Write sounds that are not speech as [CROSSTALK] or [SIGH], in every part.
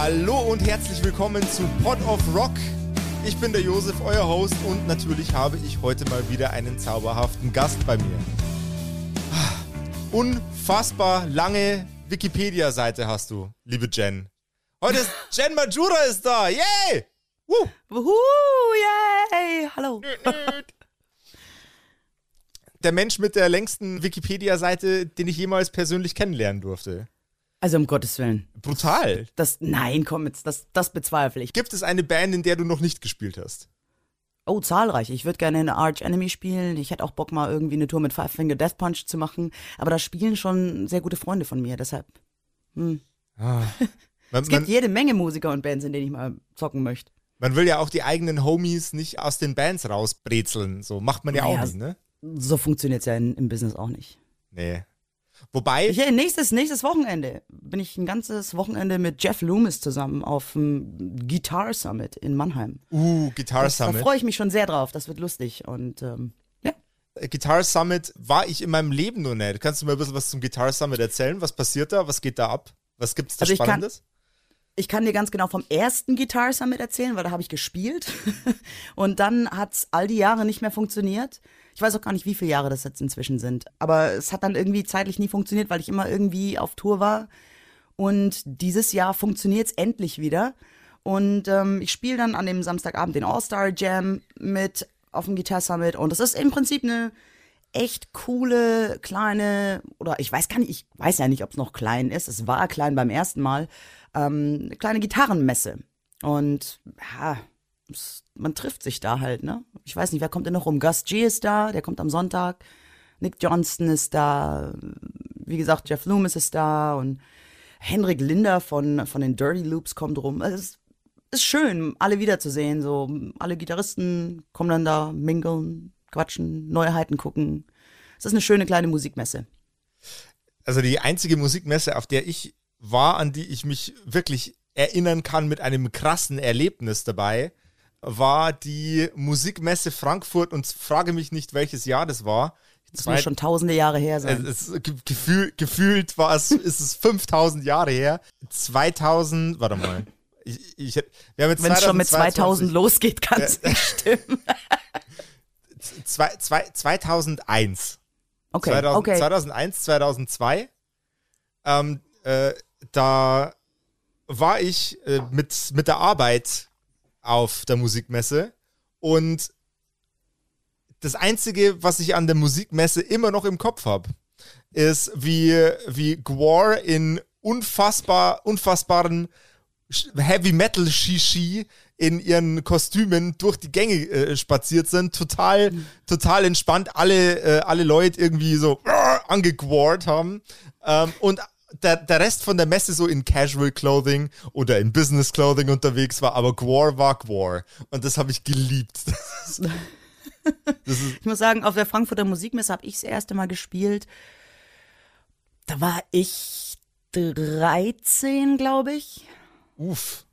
Hallo und herzlich willkommen zu Pod of Rock. Ich bin der Josef, euer Host und natürlich habe ich heute mal wieder einen zauberhaften Gast bei mir. Unfassbar lange Wikipedia-Seite hast du, liebe Jen. Heute ist Jen Majura ist da. Yay! Woo! Wuhu, yay! Hallo. Der Mensch mit der längsten Wikipedia-Seite, den ich jemals persönlich kennenlernen durfte. Also um Gottes Willen. Brutal. Das, nein, komm jetzt, das, das bezweifle ich. Gibt es eine Band, in der du noch nicht gespielt hast? Oh, zahlreich. Ich würde gerne eine Arch Enemy spielen. Ich hätte auch Bock mal irgendwie eine Tour mit Five Finger Death Punch zu machen. Aber da spielen schon sehr gute Freunde von mir, deshalb. Hm. Ah. Man, [LAUGHS] Es gibt man, jede Menge Musiker und Bands, in denen ich mal zocken möchte. man will ja auch die eigenen Homies nicht aus den Bands rausbrezeln. So macht man ja Naja, auch nicht, ne? So funktioniert's ja in, im Business auch nicht. Nee. Wobei, Ich, äh, nächstes, nächstes Wochenende bin ich ein ganzes Wochenende mit Jeff Loomis zusammen auf dem Guitar Summit in Mannheim. uh, Guitar Das, da Summit. freue ich mich schon sehr drauf. Das wird lustig. Und ähm, ja. Äh, Guitar Summit war ich in meinem Leben noch nicht. Kannst du mir ein bisschen was zum Guitar Summit erzählen? Was passiert da? Was geht da ab? Was gibt's da Also ich kann- Spannendes? Ich kann dir ganz genau vom ersten Guitar Summit erzählen, weil da habe ich gespielt. [LAUGHS] Und dann hat's all die Jahre nicht mehr funktioniert. Ich weiß auch gar nicht, wie viele Jahre das jetzt inzwischen sind. Aber es hat dann irgendwie zeitlich nie funktioniert, weil ich immer irgendwie auf Tour war. Und dieses Jahr funktioniert's endlich wieder. Und ähm, ich spiele dann an dem Samstagabend den All-Star Jam mit auf dem Guitar Summit. Und es ist im Prinzip eine echt coole kleine oder ich weiß gar nicht, ich weiß ja nicht, ob es noch klein ist. Es war klein beim ersten Mal. Ähm, eine kleine Gitarrenmesse. Und ja, es, man trifft sich da halt, ne? Ich weiß nicht, wer kommt denn noch rum? Gus G ist da, der kommt am Sonntag. Nick Johnston ist da. Wie gesagt, Jeff Loomis ist da und Henrik Linder von, von den Dirty Loops kommt rum. Es ist, ist schön, alle wiederzusehen. So, alle Gitarristen kommen dann da, mingeln, quatschen, Neuheiten gucken. Es ist eine schöne kleine Musikmesse. Also die einzige Musikmesse, auf der ich war, an die ich mich wirklich erinnern kann mit einem krassen Erlebnis dabei, war die Musikmesse Frankfurt und frage mich nicht, welches Jahr das war. Das muss schon tausende Jahre her sein. Es, es, ge- gefühl, gefühlt war es, [LAUGHS] ist es 5000 Jahre her. 2000, warte mal. Ich, ich, wir haben jetzt Wenn es schon mit 2022. 2000 losgeht, kann es nicht stimmen. Zwei, zwei, 2001. Okay, 2000, okay. 2001, 2002. Ähm, äh, da war ich äh, mit, mit der Arbeit auf der Musikmesse. Und das Einzige, was ich an der Musikmesse immer noch im Kopf habe, ist, wie, wie Gwar in unfassbar, unfassbaren Heavy Metal Shishi in ihren Kostümen durch die Gänge äh, spaziert sind, total, total entspannt, alle, äh, alle Leute irgendwie so äh, angegwart haben. Ähm, und der, der Rest von der Messe so in Casual Clothing oder in Business Clothing unterwegs war, aber Gwar war Gwar und das habe ich geliebt. [LAUGHS] Das ist, Ich muss sagen, auf der Frankfurter Musikmesse habe ich das erste Mal gespielt. Da war ich 13, glaube ich. uff.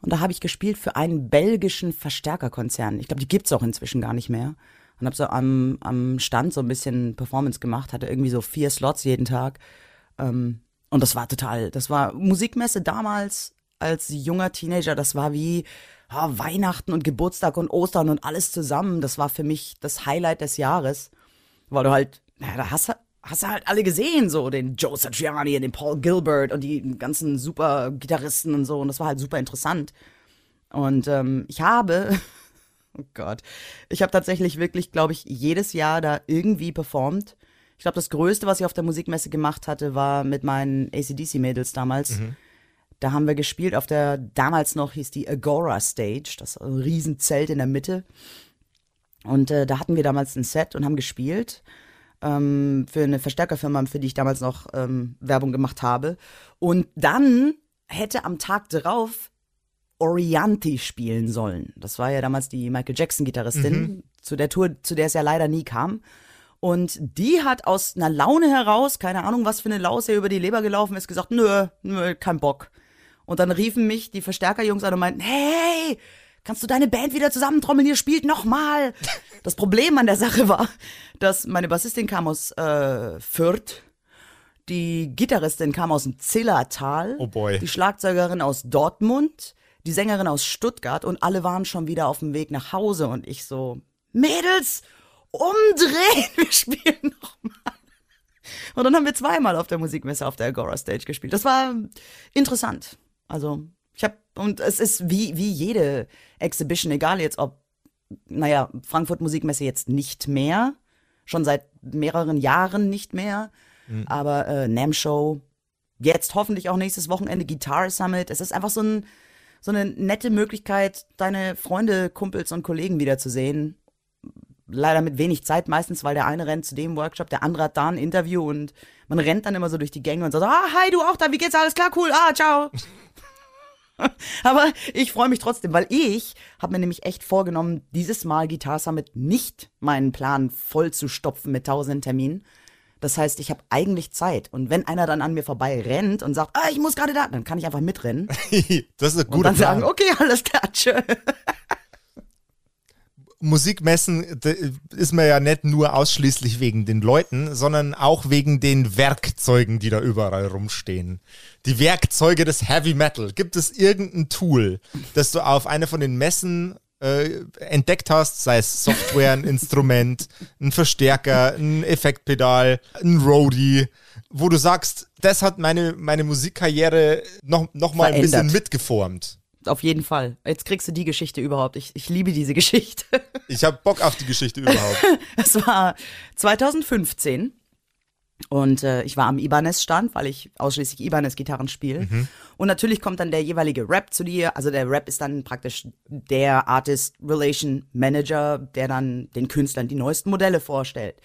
Und da habe ich gespielt für einen belgischen Verstärkerkonzern. Ich glaube, die gibt's auch inzwischen gar nicht mehr. Und habe so am, am Stand so ein bisschen Performance gemacht, hatte irgendwie so vier Slots jeden Tag. Ähm, und das war total, das war Musikmesse damals als junger Teenager, das war wie ah, Weihnachten und Geburtstag und Ostern und alles zusammen. Das war für mich das Highlight des Jahres, weil du halt, na, da hast, du- hast du halt alle gesehen, so den Joe Satriani und den Paul Gilbert und die ganzen super Gitarristen und so. Und das war halt super interessant. Und ähm, ich habe, [LAUGHS] oh Gott, ich habe tatsächlich wirklich, glaube ich, jedes Jahr da irgendwie performt. Ich glaube, das Größte, was ich auf der Musikmesse gemacht hatte, war mit meinen ACDC-Mädels damals. Da haben wir gespielt auf der, damals noch hieß die Agora Stage, das ein Riesenzelt in der Mitte. Und äh, da hatten wir damals ein Set und haben gespielt ähm, für eine Verstärkerfirma, für die ich damals noch ähm, Werbung gemacht habe. Und dann hätte am Tag darauf Orianti spielen sollen. Das war ja damals die Michael Jackson-Gitarristin, zu der Tour, zu der es ja leider nie kam. Und die hat aus einer Laune heraus, keine Ahnung, was für eine Laus ihr über die Leber gelaufen ist, gesagt, nö, nö, kein Bock. Und dann riefen mich die Verstärkerjungs an und meinten, hey, kannst du deine Band wieder zusammentrommeln, ihr spielt nochmal. [LAUGHS] Das Problem an der Sache war, dass meine Bassistin kam aus äh, Fürth, die Gitarristin kam aus dem Zillertal, Oh boy. die Schlagzeugerin aus Dortmund, die Sängerin aus Stuttgart und alle waren schon wieder auf dem Weg nach Hause und ich so, Mädels, umdrehen, [LAUGHS] wir spielen nochmal. Und dann haben wir zweimal auf der Musikmesse auf der Agora Stage gespielt. Das war interessant. Also, ich habe und es ist wie wie jede Exhibition, egal jetzt ob naja, Frankfurt Musikmesse jetzt nicht mehr, schon seit mehreren Jahren nicht mehr, aber äh, NAM Show jetzt hoffentlich auch nächstes Wochenende Guitar Summit. Es ist einfach so ein so eine nette Möglichkeit, deine Freunde, Kumpels und Kollegen wiederzusehen. Leider mit wenig Zeit meistens, weil der eine rennt zu dem Workshop, der andere hat da ein Interview und man rennt dann immer so durch die Gänge und sagt, ah, hi, du auch da, wie geht's, alles klar, cool, ah, ciao. [LAUGHS] Aber ich freue mich trotzdem, weil ich habe mir nämlich echt vorgenommen, dieses Mal Guitar Summit nicht meinen Plan voll zu stopfen mit tausenden Terminen. Das heißt, ich habe eigentlich Zeit. Und wenn einer dann an mir vorbei rennt und sagt, ah, ich muss gerade da, dann kann ich einfach mitrennen [LAUGHS] das ist ein und guter dann sagen, Plan. okay, alles klar, tschö. Musikmessen ist man ja nicht nur ausschließlich wegen den Leuten, sondern auch wegen den Werkzeugen, die da überall rumstehen. Die Werkzeuge des Heavy Metal. Gibt es irgendein Tool, das du auf einer von den Messen äh, entdeckt hast, sei es Software, ein Instrument, ein Verstärker, ein Effektpedal, ein Roadie, wo du sagst, das hat meine, meine Musikkarriere noch, noch mal ein bisschen Verändert. mitgeformt. Auf jeden Fall. Jetzt kriegst du die Geschichte überhaupt. Ich, ich liebe diese [LAUGHS] Geschichte. Ich habe Bock auf die Geschichte überhaupt. [LAUGHS] Es war 2015 und äh, ich war am Ibanez-Stand, weil ich ausschließlich Ibanez-Gitarren spiele. Und natürlich kommt dann der jeweilige Rap zu dir. Also der Rap ist dann praktisch der Artist Relation Manager, der dann den Künstlern die neuesten Modelle vorstellt.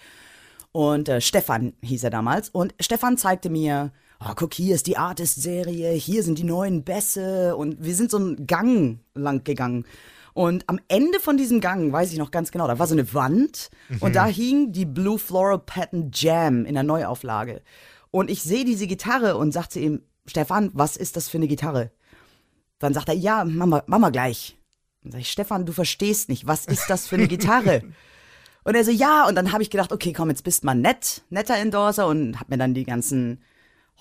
Und äh, Stefan hieß er damals. Und Stefan zeigte mir, oh, guck, hier ist die Artist-Serie, hier sind die neuen Bässe. Und wir sind so einen Gang lang gegangen. Und am Ende von diesem Gang, weiß ich noch ganz genau, da war so eine Wand und da hing die Blue Floral Patent Jam in der Neuauflage. Und ich sehe diese Gitarre und sagte zu ihm, Stefan, was ist das für eine Gitarre? Dann sagt er, ja, Mama, Mama gleich. Dann sag ich, Stefan, du verstehst nicht, was ist das für eine Gitarre? [LAUGHS] Und er so, ja, und dann habe ich gedacht, okay, komm, jetzt bist mal nett, netter Endorser und hab mir dann die ganzen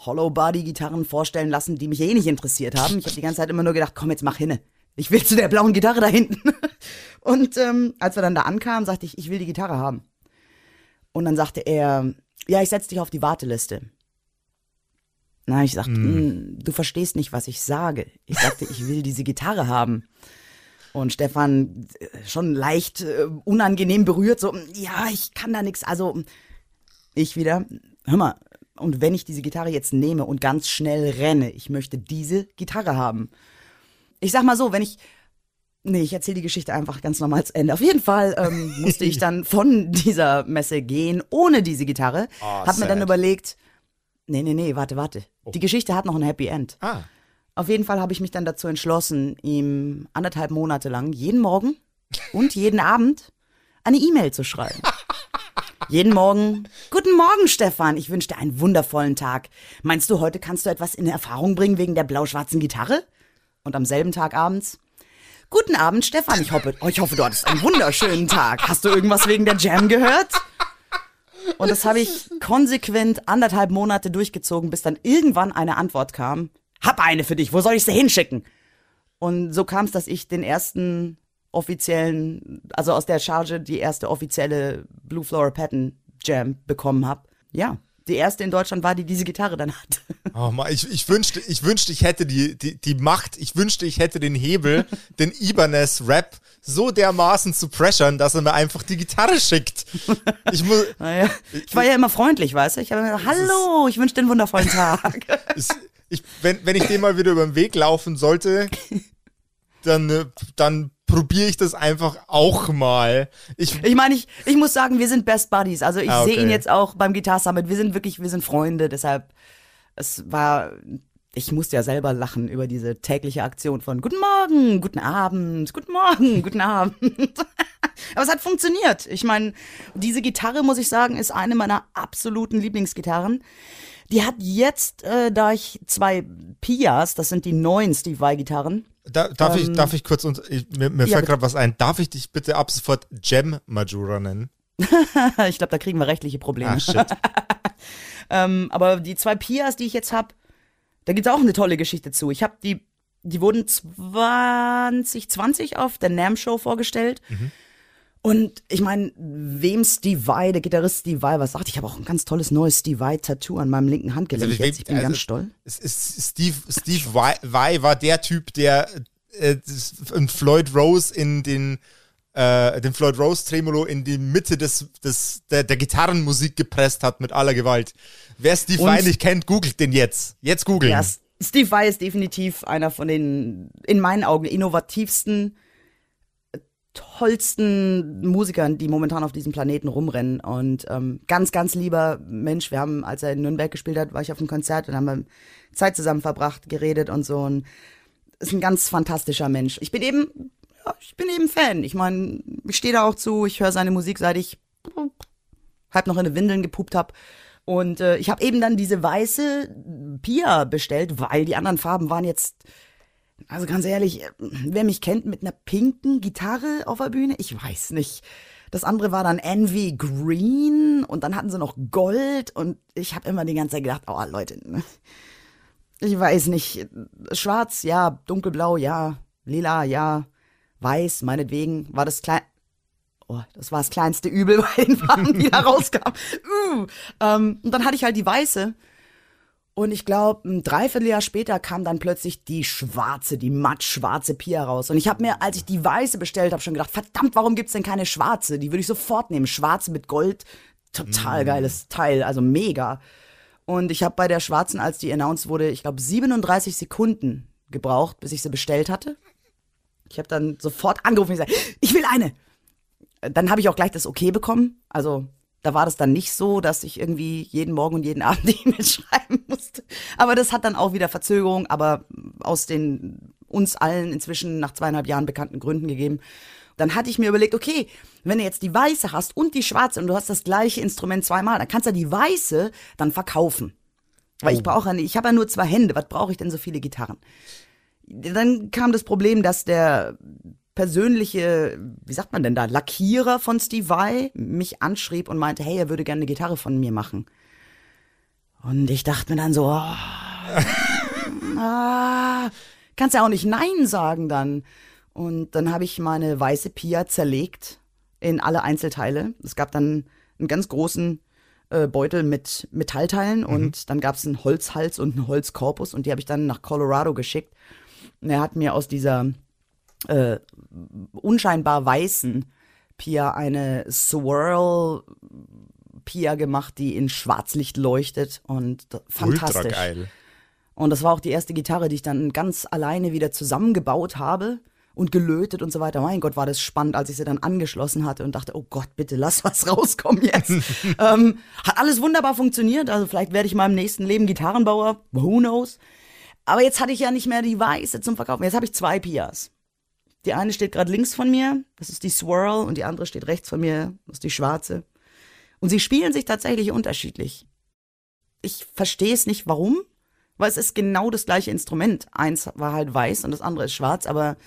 Hollow-Body-Gitarren vorstellen lassen, die mich eh nicht interessiert haben. Ich habe die ganze Zeit immer nur gedacht, komm, jetzt mach hinne. Ich will zu der blauen Gitarre da hinten. [LAUGHS] Und ähm, als wir dann da ankamen, sagte ich, ich will die Gitarre haben. Und dann sagte er, ja, ich setz dich auf die Warteliste. Na, ich sagte, "Mm, du verstehst nicht, was ich sage. Ich sagte, ich will diese Gitarre haben. Und Stefan äh, schon leicht äh, unangenehm berührt, so, ja, ich kann da nichts. Also, ich wieder, hör mal, und wenn ich diese Gitarre jetzt nehme und ganz schnell renne, ich möchte diese Gitarre haben. Ich sag mal so, wenn ich, nee, ich erzähle die Geschichte einfach ganz normal zu Ende. Auf jeden Fall ähm, [LAUGHS] musste ich dann von dieser Messe gehen, ohne diese Gitarre. Ah, hab mir dann sad. überlegt, nee, nee, nee, warte, warte. Die Geschichte hat noch ein Happy End. Ah. Auf jeden Fall habe ich mich dann dazu entschlossen, ihm anderthalb Monate lang jeden Morgen und jeden Abend eine E-Mail zu schreiben. [LAUGHS] Jeden Morgen. Guten Morgen, Stefan. Ich wünsche dir einen wundervollen Tag. Meinst du, heute kannst du etwas in Erfahrung bringen wegen der blau-schwarzen Gitarre? Und am selben Tag abends. Guten Abend, Stefan. Ich hoffe, ich hoffe, du hattest einen wunderschönen Tag. Hast du irgendwas wegen der Jam gehört? Und das habe ich konsequent anderthalb Monate durchgezogen, bis dann irgendwann eine Antwort kam. Hab eine für dich, wo soll ich sie hinschicken? Und so kam es, dass ich den ersten offiziellen, also aus der Charge die erste offizielle Blue Flower Pattern Jam bekommen habe. Ja, die erste in Deutschland war, die diese Gitarre dann hatte. [LAUGHS] Oh Mann, ich, ich wünschte, ich wünschte, ich hätte die, die, die Macht, ich wünschte, ich hätte den Hebel, [LAUGHS] den Ibanez-Rap so dermaßen zu pressern, dass er mir einfach die Gitarre schickt. Ich muss, [LAUGHS] Naja, ich war ja immer freundlich, weißt du? Ich habe gesagt, hallo, ich wünsche dir einen wundervollen Tag. ich, ich, wenn, wenn ich den mal wieder über den Weg laufen sollte, dann, äh, dann probiere ich das einfach auch mal. Ich, Ich meine, ich, ich muss sagen, wir sind Best Buddies. Also ich Ah, okay. sehe ihn jetzt auch beim Guitar Summit. Wir sind wirklich, wir sind Freunde. Deshalb, es war, ich musste ja selber lachen über diese tägliche Aktion von Guten Morgen, guten Abend, guten Morgen, [LAUGHS] guten Abend. [LAUGHS] Aber es hat funktioniert. Ich meine, diese Gitarre, muss ich sagen, ist eine meiner absoluten Lieblingsgitarren. Die hat jetzt, äh, da ich zwei Pias, das sind die neuen Steve Vai-Gitarren. Da, darf, ich, darf ich kurz, und, ich, mir, mir Ähm, ja, fällt gerade was ein. Darf ich dich bitte ab sofort Gem Majura nennen? [LAUGHS] ich glaube, da kriegen wir rechtliche Probleme. Ah, shit. [LAUGHS] Ähm, aber die zwei Pias, die ich jetzt habe, da gibt's auch eine tolle Geschichte zu. Ich habe die, die wurden 2020 auf der NAM Show vorgestellt. Und ich meine, wem Steve Vai, der Gitarrist Steve Vai, was sagt, ich habe auch ein ganz tolles neues Steve Vai Tattoo an meinem linken Handgelenk. Also, jetzt. Ich bin also, ganz stolz. Steve, Steve Vai, Vai war der Typ, der äh, Floyd Rose in den äh, den Floyd Rose Tremolo in die Mitte des, des, der, der Gitarrenmusik gepresst hat mit aller Gewalt. Wer Steve Vai nicht kennt, googelt den jetzt. Jetzt googeln. Ja, Steve Vai ist definitiv einer von den, in meinen Augen, innovativsten, tollsten Musikern, die momentan auf diesem Planeten rumrennen. Und ähm, ganz, ganz lieber Mensch. Wir haben, als er in Nürnberg gespielt hat, war ich auf einem Konzert und haben Zeit zusammen verbracht, geredet und so. Und ist ein ganz fantastischer Mensch. Ich bin eben, ja, ich bin eben Fan. Ich meine, ich stehe da auch zu, ich höre seine Musik, seit ich halb noch in den Windeln gepupt habe. Und äh, ich habe eben dann diese weiße Pia bestellt, weil die anderen Farben waren jetzt, also ganz ehrlich, äh, wer mich kennt mit einer pinken Gitarre auf der Bühne, ich weiß nicht. Das andere war dann Envy Green und dann hatten sie noch Gold und ich habe immer die ganze Zeit gedacht, oh Leute, ne? ich weiß nicht, schwarz, ja, dunkelblau, ja, lila, ja, weiß, meinetwegen, war das klein, oh, das war das kleinste Übel bei den Farben, die da rauskamen. Uh, ähm, und dann hatte ich halt die weiße. Und ich glaube, ein Dreivierteljahr später kam dann plötzlich die schwarze, die mattschwarze Pia raus. Und ich habe mir, als ich die weiße bestellt habe, schon gedacht, verdammt, warum gibt's denn keine schwarze? Die würde ich sofort nehmen. Schwarze mit Gold, total geiles Teil, also mega. Und ich habe bei der schwarzen, als die announced wurde, ich glaube 37 Sekunden gebraucht, bis ich sie bestellt hatte. Ich habe dann sofort angerufen und gesagt, ich will eine dann habe ich auch gleich das Okay bekommen. Also da war das dann nicht so, dass ich irgendwie jeden Morgen und jeden [LAUGHS] Abend die E-Mail schreiben musste. Aber das hat dann auch wieder Verzögerung, aber aus den uns allen inzwischen nach zweieinhalb Jahren bekannten Gründen gegeben. Dann hatte ich mir überlegt, okay, wenn du jetzt die weiße hast und die schwarze und du hast das gleiche Instrument zweimal, dann kannst du die weiße dann verkaufen. Weil ich brauche, ja nicht- ich habe ja nur zwei Hände, was brauche ich denn so viele Gitarren? Dann kam das Problem, dass der persönliche, wie sagt man denn da, Lackierer von Steve Vai mich anschrieb und meinte, hey, er würde gerne eine Gitarre von mir machen. Und ich dachte mir dann so, oh, [LAUGHS] ah, kannst ja auch nicht Nein sagen dann. Und dann habe ich meine weiße Pia zerlegt in alle Einzelteile. Es gab dann einen ganz großen äh, Beutel mit Metallteilen und dann gab es einen Holzhals und einen Holzkorpus und die habe ich dann nach Colorado geschickt. Und er hat mir aus dieser äh, unscheinbar weißen Pia eine Swirl Pia gemacht, die in Schwarzlicht leuchtet und fantastisch. Ultra geil. Und das war auch die erste Gitarre, die ich dann ganz alleine wieder zusammengebaut habe und gelötet und so weiter. Mein Gott, war das spannend, als ich sie dann angeschlossen hatte und dachte, oh Gott, bitte lass [LAUGHS] was rauskommen jetzt. [LAUGHS] ähm, hat alles wunderbar funktioniert. Also vielleicht werde ich mal im nächsten Leben Gitarrenbauer. Who knows? Aber jetzt hatte ich ja nicht mehr die weiße zum Verkaufen. Jetzt habe ich zwei Pias. Die eine steht gerade links von mir, das ist die Swirl, und die andere steht rechts von mir, das ist die schwarze. Und sie spielen sich tatsächlich unterschiedlich. Ich verstehe es nicht, warum, weil es ist genau das gleiche Instrument. Eins war halt weiß und das andere ist schwarz, aber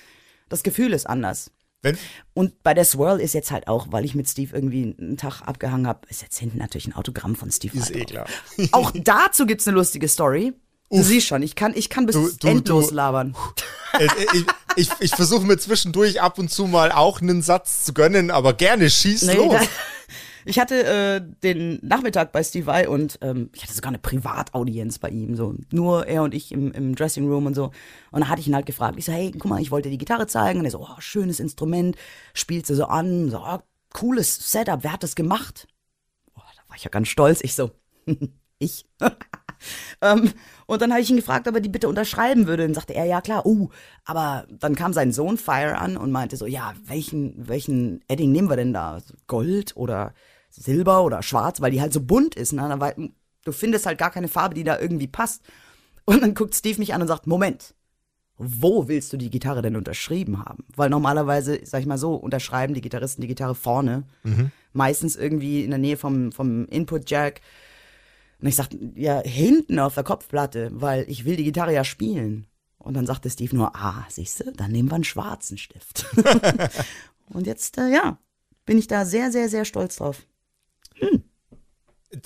das Gefühl ist anders. Wenn, Und bei der Swirl ist jetzt halt auch, weil ich mit Steve irgendwie einen Tag abgehangen habe, ist jetzt hinten natürlich ein Autogramm von Steve. ist Vai eh klar. Auch dazu gibt's eine lustige Story. Du siehst schon, ich kann, ich kann bis Du- du- endlos du- labern. Äh, ich ich, ich versuche mir zwischendurch ab und zu mal auch einen Satz zu gönnen, aber gerne schieß Nee, los. da, [LAUGHS] ich hatte äh, den Nachmittag bei Steve Vai und ähm, ich hatte sogar eine Privataudienz bei ihm, so nur er und ich im, im Dressing Room und so. Und da hatte ich ihn halt gefragt, ich so, hey, guck mal, ich wollte die Gitarre zeigen. Und er so, oh, schönes Instrument, spielt sie so an, so, oh, cooles Setup, wer hat das gemacht? Oh, da war ich ja ganz stolz. Ich so, [LAUGHS] ich. [LAUGHS] [LAUGHS] ähm, und dann habe ich ihn gefragt, ob er die bitte unterschreiben würde. Und sagte er, ja klar, uh, aber dann kam sein Sohn Fire an und meinte so, ja, welchen, welchen Edding nehmen wir denn da? Gold oder Silber oder Schwarz, weil die halt so bunt ist. Ne? War- Du findest halt gar keine Farbe, die da irgendwie passt. Und dann guckt Steve mich an und sagt, Moment, wo willst du die Gitarre denn unterschrieben haben? Weil normalerweise, sag ich mal so, unterschreiben die Gitarristen die Gitarre vorne. Meistens irgendwie in der Nähe vom, vom Input-Jack. Und ich sagte, ja, hinten auf der Kopfplatte, weil ich will die Gitarre ja spielen. Und dann sagte Steve nur, ah, siehst du, dann nehmen wir einen schwarzen Stift. [LAUGHS] und jetzt, äh, ja, bin ich da sehr, sehr, sehr stolz drauf.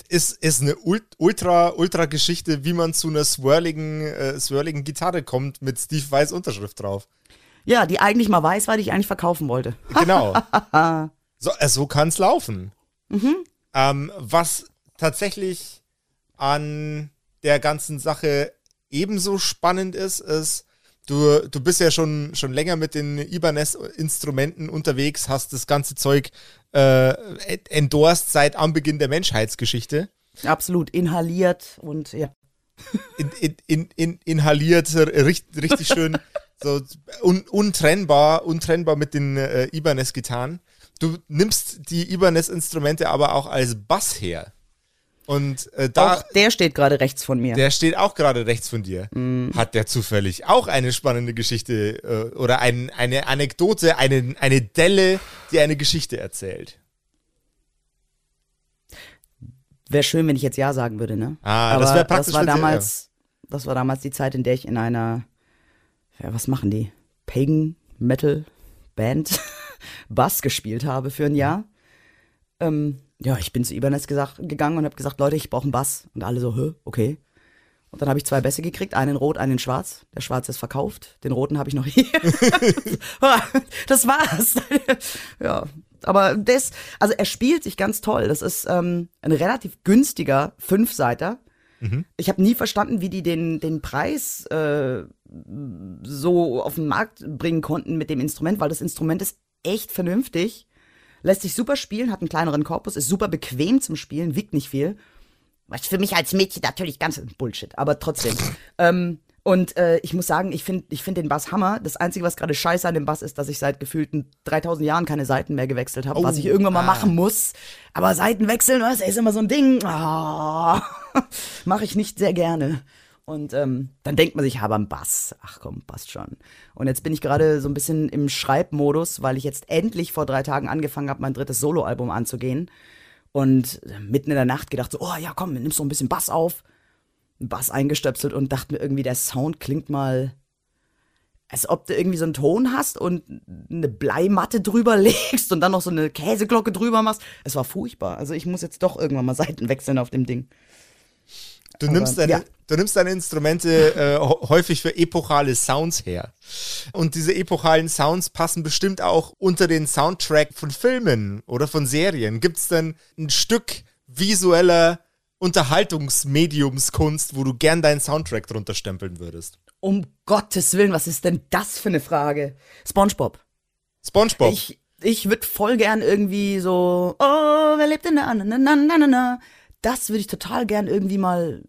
Ist, ist eine Ult- ultra, ultra Geschichte, wie man zu einer swirligen, äh, swirligen Gitarre kommt mit Steve Weiß Unterschrift drauf. Ja, die eigentlich mal weiß war, die ich eigentlich verkaufen wollte. [LAUGHS] Genau. [LAUGHS] so äh, so kann es laufen. Ähm, was tatsächlich an der ganzen Sache ebenso spannend ist, ist, du, du bist ja schon, schon länger mit den Ibanez-Instrumenten unterwegs, hast das ganze Zeug äh, endorsed seit Anbeginn der Menschheitsgeschichte. Absolut inhaliert und ja. in, in, in, in, inhaliert, richtig, richtig schön, [LAUGHS] so un, untrennbar, untrennbar mit den äh, Ibanez-Gitarren. Du nimmst die Ibanez-Instrumente aber auch als Bass her. Und äh, da, Auch der steht gerade rechts von mir. der steht auch gerade rechts von dir. Hat der zufällig auch eine spannende Geschichte äh, oder ein, eine Anekdote, eine, eine Delle, die eine Geschichte erzählt? Wäre schön, wenn ich jetzt Ja sagen würde, ne? Ah, Aber das wär praktisch das war damals, das war damals die Zeit, in der ich in einer, ja, was machen die? Pagan Metal Band [LAUGHS] Bass gespielt habe für ein Jahr. Ähm, ja, ich bin zu Ibanez gesagt, gegangen und habe gesagt, Leute, ich brauche einen Bass. Und alle so, hä, okay. Und dann habe ich zwei Bässe gekriegt, einen in Rot, einen in Schwarz. Der Schwarze ist verkauft, den Roten habe ich noch hier. [LAUGHS] [LAUGHS] das war's. [LAUGHS] ja, aber das, also er spielt sich ganz toll. Das ist ähm, ein relativ günstiger Fünfseiter. Ich habe nie verstanden, wie die den, den Preis äh, so auf den Markt bringen konnten mit dem Instrument, weil das Instrument ist echt vernünftig, lässt sich super spielen, hat einen kleineren Korpus, ist super bequem zum Spielen, wiegt nicht viel. Was für mich als Mädchen natürlich ganz Bullshit, aber trotzdem. ähm, und äh, ich muss sagen, ich finde ich find den Bass Hammer. Das Einzige, was gerade scheiße an dem Bass ist, dass ich seit gefühlten 3000 Jahren keine Seiten mehr gewechselt habe, was ich irgendwann mal machen muss. Aber Seiten wechseln, das ist immer so ein Ding. Ah, [LAUGHS] Mache ich nicht sehr gerne. Und ähm, dann denkt man sich, habe einen Bass. Ach komm, passt schon. Und jetzt bin ich gerade so ein bisschen im Schreibmodus, weil ich jetzt endlich vor drei Tagen angefangen habe, mein drittes Soloalbum anzugehen. Und mitten in der Nacht gedacht so, oh ja, komm, nimmst so ein bisschen Bass auf. Bass eingestöpselt und dachte mir irgendwie, der Sound klingt mal, als ob du irgendwie so einen Ton hast und eine Bleimatte drüber [LAUGHS] legst und dann noch so eine Käseglocke drüber machst. Es war furchtbar. Also ich muss jetzt doch irgendwann mal [LAUGHS] Seiten wechseln auf dem Ding. Du nimmst, deine, ja. du nimmst deine Instrumente äh, häufig für epochale Sounds her. Und diese epochalen Sounds passen bestimmt auch unter den Soundtrack von Filmen oder von Serien. Gibt es denn ein Stück visueller Unterhaltungsmediumskunst, wo du gern deinen Soundtrack drunter stempeln würdest? Um Gottes Willen, was ist denn das für eine Frage? SpongeBob. SpongeBob. Ich, ich würde voll gern irgendwie so, oh, wer lebt in der Anne? Na, na, na, na, na. Das würde ich total gern irgendwie mal.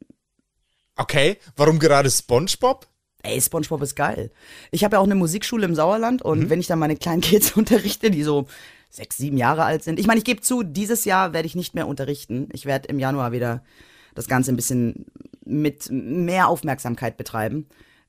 okay, warum gerade SpongeBob? Ey, SpongeBob ist geil. Ich habe ja auch eine Musikschule im Sauerland und wenn ich dann meine kleinen Kids [LAUGHS] unterrichte, die so sechs, sieben Jahre alt sind. Ich meine, ich gebe zu, dieses Jahr werde ich nicht mehr unterrichten. Ich werde im Januar wieder das Ganze ein bisschen mit mehr Aufmerksamkeit betreiben.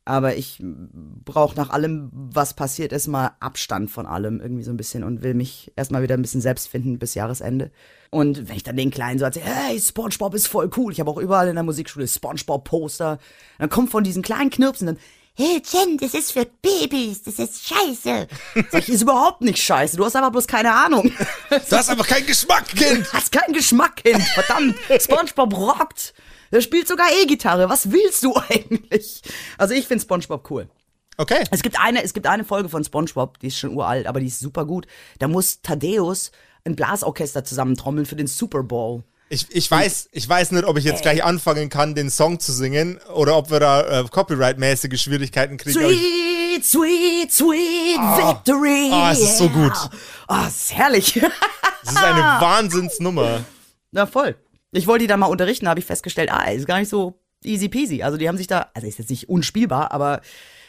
Aber ich brauche nach allem, was passiert ist, mal Abstand von allem irgendwie so ein bisschen und will mich erstmal wieder ein bisschen selbst finden bis Jahresende. Und wenn ich dann den Kleinen so erzähle, hey, SpongeBob ist voll cool. Ich habe auch überall in der Musikschule SpongeBob-Poster. Dann kommt von diesen kleinen Knirpsen dann, hey Jen, das ist für Babys, das ist scheiße. Sag ich, ist überhaupt nicht scheiße, du hast aber bloß keine Ahnung. Du hast einfach keinen Geschmack, Kind! hast keinen Geschmack, Kind, verdammt. SpongeBob rockt. Der spielt sogar E-Gitarre. Was willst du [LAUGHS] eigentlich? Also ich finde SpongeBob cool. Okay. Es gibt eine, es gibt eine Folge von SpongeBob, die ist schon uralt, aber die ist super gut. Da muss Thaddeus ein Blasorchester zusammentrommeln für den Super Bowl. Ich, ich, weiß, ich weiß nicht, ob ich jetzt gleich anfangen kann, den Song zu singen oder ob wir da äh, Copyright-mäßige Schwierigkeiten kriegen. aber ich- Sweet, sweet, sweet victory. Ah, es ist so gut. Ah, es ist herrlich. Das ist eine [LAUGHS] Wahnsinnsnummer. Na voll. Ich wollte die da mal unterrichten, habe ich festgestellt, ah, ist gar nicht so easy peasy. Also die haben sich da, also ist jetzt nicht unspielbar, aber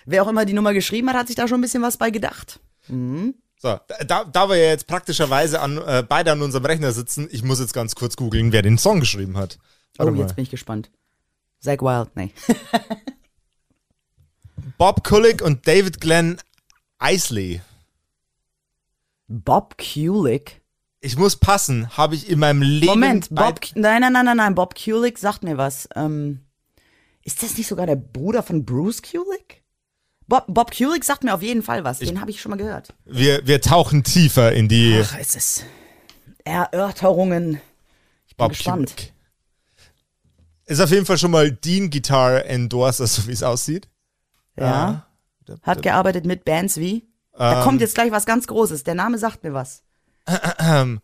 wer auch immer die Nummer geschrieben hat, hat sich da schon ein bisschen was bei gedacht. So, da, da wir ja jetzt praktischerweise an, äh, beide an unserem Rechner sitzen, ich muss jetzt ganz kurz googeln, wer den Song geschrieben hat. Oh, Warte mal. jetzt bin ich gespannt. Zack Wild, nee. [LAUGHS] Bob Kulick und David Glenn Isley. Bob Kulick. Ich muss passen, habe ich in meinem Leben. Moment, Bob. Nein, nein, nein, nein, nein. Bob Kulick sagt mir was. Ähm, ist das nicht sogar der Bruder von Bruce Kulick? Bob, Bob Kulick sagt mir auf jeden Fall was. Den habe ich schon mal gehört. Wir, wir tauchen tiefer in die Ach, es ist Erörterungen. Ich bin Bob gespannt. Kulick. Ist auf jeden Fall schon mal Dean Guitar Endorser, so wie es aussieht. Ja. Da- Hat gearbeitet mit Bands wie? Da Ähm. kommt jetzt gleich was ganz Großes. Der Name sagt mir was. [CLEARS THROAT]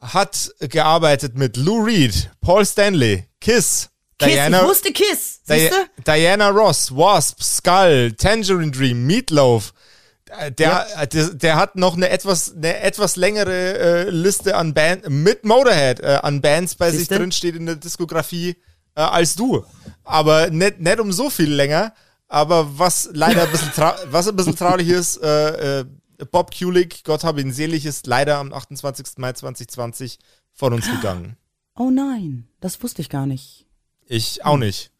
Hat gearbeitet mit Lou Reed, Paul Stanley, Kiss, Kiss, Diana, ich wusste Kiss. Di? Diana Ross, Wasp, Skull, Tangerine Dream, Meatloaf. Der, äh, der, der hat noch eine etwas, eine etwas längere äh, Liste an Bands, mit Motorhead, äh, an Bands bei sich Siehste? drin steht in der Diskografie äh, als du. Aber nicht, nicht um so viel länger. Aber was leider ein bisschen, was ein bisschen traurig ist, äh, äh, Bob Kulick, Gott habe ihn selig, ist leider am 28. Mai 2020 von uns gegangen. Oh nein, das wusste ich gar nicht. Ich auch nicht.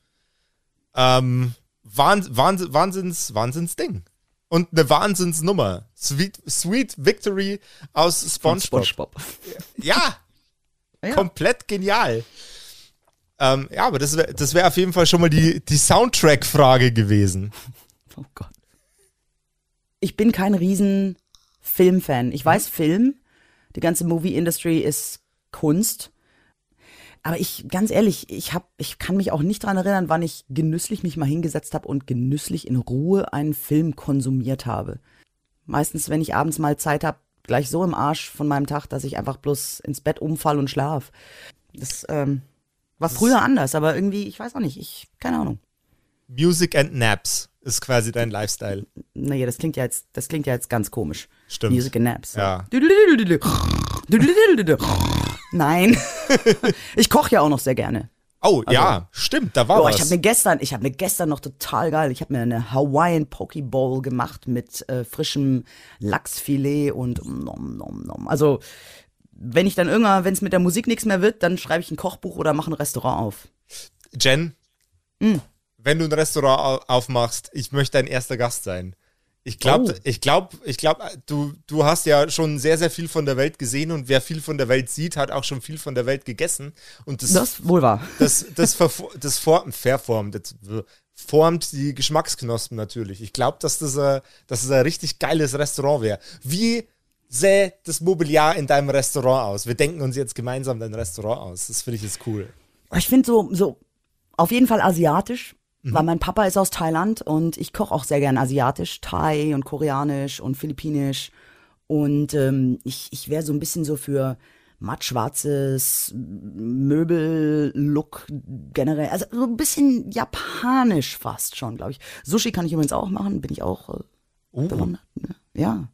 Ähm, Wahn, Wahnsinn, Wahnsinns, Wahnsinnsding. Und eine Wahnsinnsnummer. Sweet, Sweet Victory aus SpongeBob. Ja, [LAUGHS] Ja. komplett genial. Ähm, ja, aber das wäre das wär auf jeden Fall schon mal die, die Soundtrack-Frage gewesen. Oh Gott. Ich bin kein riesen Filmfan. Ich weiß Film, die ganze Movie-Industry ist Kunst. Aber ich, ganz ehrlich, ich hab, ich kann mich auch nicht dran erinnern, wann ich genüsslich mich mal hingesetzt habe und genüsslich in Ruhe einen Film konsumiert habe. Meistens, wenn ich abends mal Zeit habe, gleich so im Arsch von meinem Tag, dass ich einfach bloß ins Bett umfall und schlaf. Das ähm, war früher anders, aber irgendwie, ich weiß auch nicht, ich, keine Ahnung. Music and Naps ist quasi dein Lifestyle. Naja, das klingt ja jetzt, das klingt ja jetzt ganz komisch. Stimmt. Music and Naps. Ja. [LAUGHS] Nein. [LAUGHS] ich koche ja auch noch sehr gerne. Oh, ja, stimmt, da war Boah, was. ich habe mir gestern, ich habe mir gestern noch total geil, ich habe mir eine Hawaiian Poke Bowl gemacht mit äh, frischem Lachsfilet und nom, nom, nom. Also, wenn ich dann irgendwann, wenn es mit der Musik nichts mehr wird, dann schreibe ich ein Kochbuch oder mache ein Restaurant auf. Jen, Hm. Wenn du ein Restaurant au- aufmachst, ich möchte dein erster Gast sein. Ich glaube, Oh. ich glaube, ich glaube, du, du hast ja schon sehr, sehr viel von der Welt gesehen und wer viel von der Welt sieht, hat auch schon viel von der Welt gegessen. Und das, Das wohl wahr. das, das, das formt, verformt, das formt die Geschmacksknospen natürlich. Ich glaube, dass das, ein, dass das ein richtig geiles Restaurant wäre. Wie sähe das Mobiliar in deinem Restaurant aus? Wir denken uns jetzt gemeinsam dein Restaurant aus. Das finde ich jetzt cool. Ich finde so, so auf jeden Fall asiatisch, weil mein Papa ist aus Thailand und ich koche auch sehr gern asiatisch, Thai und Koreanisch und Philippinisch. Und ähm, ich, ich wäre so ein bisschen so für mattschwarzes Möbel-Look generell. Also so ein bisschen japanisch fast schon, glaube ich. Sushi kann ich übrigens auch machen, bin ich auch äh, bewandert. Ne? Ja.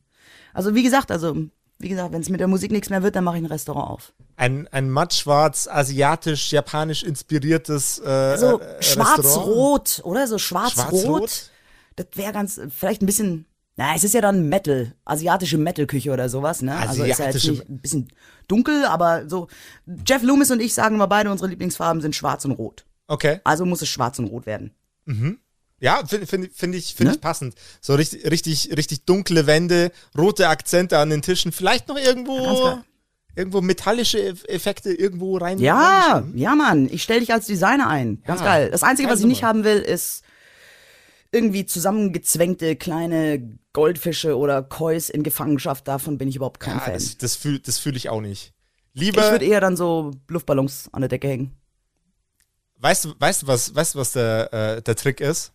Also wie gesagt, also wie gesagt, wenn es mit der Musik nichts mehr wird, dann mache ich ein Restaurant auf. Ein, ein mattschwarz, asiatisch, japanisch inspiriertes äh, So äh, Restaurant. schwarz-rot, oder? So schwarz-rot. Schwarz-rot? Das wäre ganz, vielleicht ein bisschen, na, es ist ja dann Metal, asiatische Metal-Küche oder sowas, ne? Also ist ja jetzt nicht ein bisschen dunkel, aber so, Jeff Loomis und ich sagen immer beide, unsere Lieblingsfarben sind schwarz und rot. Okay. Also muss es schwarz und rot werden. Ja, finde find, find ich, find Ne? ich passend. So richtig, richtig, richtig dunkle Wände, rote Akzente an den Tischen, vielleicht noch irgendwo, geil. irgendwo metallische Eff- Effekte irgendwo rein. Ja, ja, Mann, ich stelle dich als Designer ein. Ganz Ja, geil. Das Einzige, was ich nicht haben will, ist irgendwie zusammengezwängte kleine Goldfische oder Kois in Gefangenschaft. Davon bin ich überhaupt kein Ja, Fan. das, das fühle das fühl ich auch nicht. Ich Lieber, würde eher dann so Luftballons an der Decke hängen. weißt du, weißt du, was, weißt du, was der, äh, der Trick ist?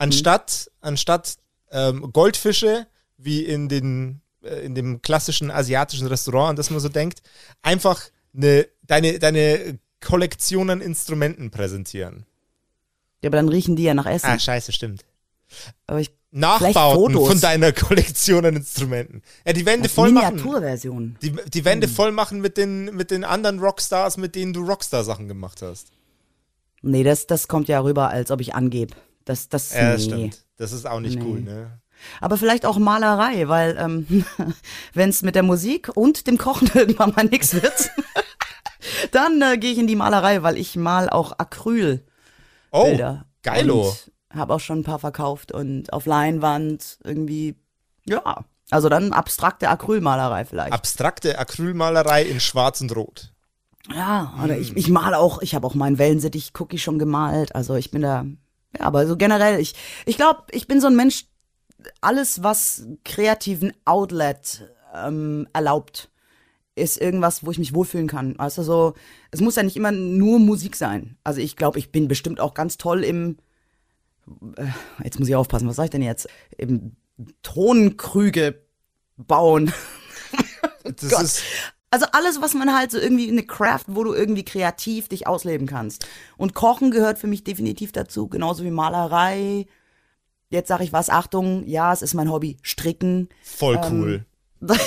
Anstatt, anstatt ähm, Goldfische, wie in den, äh, in dem klassischen asiatischen Restaurant, an das man so denkt, einfach eine, deine, deine Kollektion an Instrumenten präsentieren. Ja, aber dann riechen die ja nach Essen. Ah, scheiße, stimmt. aber ich, Nachbauten von deiner [LAUGHS] Kollektion an Instrumenten. Ja, die Wände voll machen. Miniaturversion. Die, die Wände voll machen mit den, mit den anderen Rockstars, mit denen du Rockstar-Sachen gemacht hast. Nee, das, das kommt ja rüber, als ob ich angebe. Das, das, Ja, nee. das stimmt. Das ist auch nicht Nee. cool, ne? Aber vielleicht auch Malerei, weil ähm, [LAUGHS] wenn es mit der Musik und dem Kochen [LAUGHS] irgendwann mal nichts wird, [LAUGHS] dann äh, gehe ich in die Malerei, weil ich mal auch Acrylbilder. Oh, geilo. Und habe auch schon ein paar verkauft und auf Leinwand irgendwie, ja. Also dann abstrakte Acrylmalerei vielleicht. Abstrakte Acrylmalerei in Schwarz und Rot. Ja, oder ich, ich male auch, ich habe auch meinen Wellensittich-Cookie schon gemalt. Also ich bin da, ja, aber so generell, ich, ich glaube, ich bin so ein Mensch, alles, was kreativen Outlet ähm, erlaubt, ist irgendwas, wo ich mich wohlfühlen kann. Also so, es muss ja nicht immer nur Musik sein. Also ich glaube, ich bin bestimmt auch ganz toll im, äh, jetzt muss ich aufpassen, was sag ich denn jetzt? Im Tonkrüge bauen. Das [LAUGHS] Gott. ist, Also alles, was man halt so irgendwie eine Craft, wo du irgendwie kreativ dich ausleben kannst. Und Kochen gehört für mich definitiv dazu, genauso wie Malerei. Jetzt sage ich was, Achtung, ja, es ist mein Hobby, Stricken. voll cool. [LAUGHS]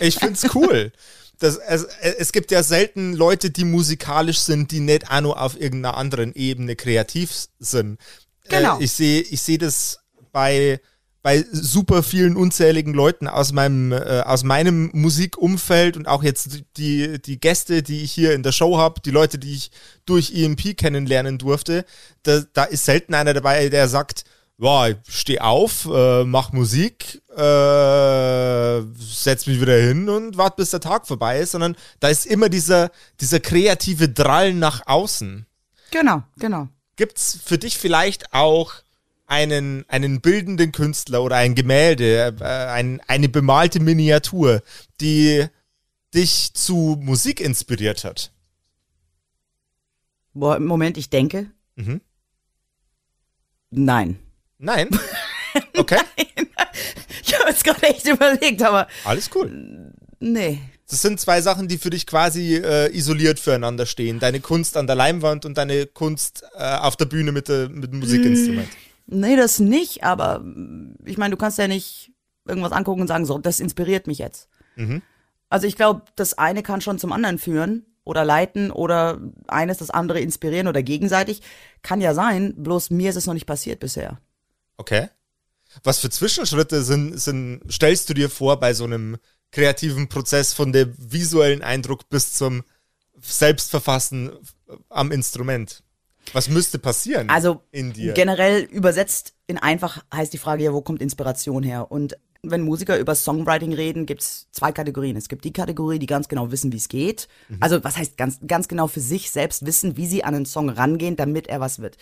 Ich find's cool. Das, es, es gibt ja selten Leute, die musikalisch sind, die nicht auch nur auf irgendeiner anderen Ebene kreativ sind. Genau. Äh, ich sehe ich seh das bei, bei super vielen unzähligen Leuten aus meinem, äh, aus meinem Musikumfeld und auch jetzt die, die Gäste, die ich hier in der Show habe, die Leute, die ich durch EMP kennenlernen durfte. Da, da ist selten einer dabei, der sagt, ja, ich steh auf, äh, mach Musik, äh, setz mich wieder hin und warte, bis der Tag vorbei ist, sondern da ist immer dieser, dieser kreative Drall nach außen. Genau, genau. Gibt's für dich vielleicht auch einen, einen bildenden Künstler oder ein Gemälde, äh, ein, eine bemalte Miniatur, die dich zu Musik inspiriert hat? Boah, Moment, ich denke. Mhm. Nein. Nein? [LAUGHS] Okay, Ich habe jetzt gerade echt überlegt, aber alles cool. nee. Das sind zwei Sachen, die für dich quasi äh, isoliert füreinander stehen. Deine Kunst an der Leinwand und deine Kunst äh, auf der Bühne mit, der, mit dem Musikinstrument. Nee, das nicht, aber ich meine, du kannst ja nicht irgendwas angucken und sagen, so, das inspiriert mich jetzt. Mhm. Also ich glaube, das eine kann schon zum anderen führen oder leiten oder eines das andere inspirieren oder gegenseitig. Kann ja sein, bloß mir ist es noch nicht passiert bisher. Okay. Was für Zwischenschritte sind, sind, stellst du dir vor bei so einem kreativen Prozess von dem visuellen Eindruck bis zum Selbstverfassen am Instrument? Was müsste passieren Also in dir? generell übersetzt in einfach heißt die Frage ja, wo kommt Inspiration her? Und wenn Musiker über Songwriting reden, gibt es zwei Kategorien. Es gibt die Kategorie, die ganz genau wissen, wie es geht. Also was heißt ganz, ganz genau für sich selbst wissen, wie sie an einen Song rangehen, damit er was wird.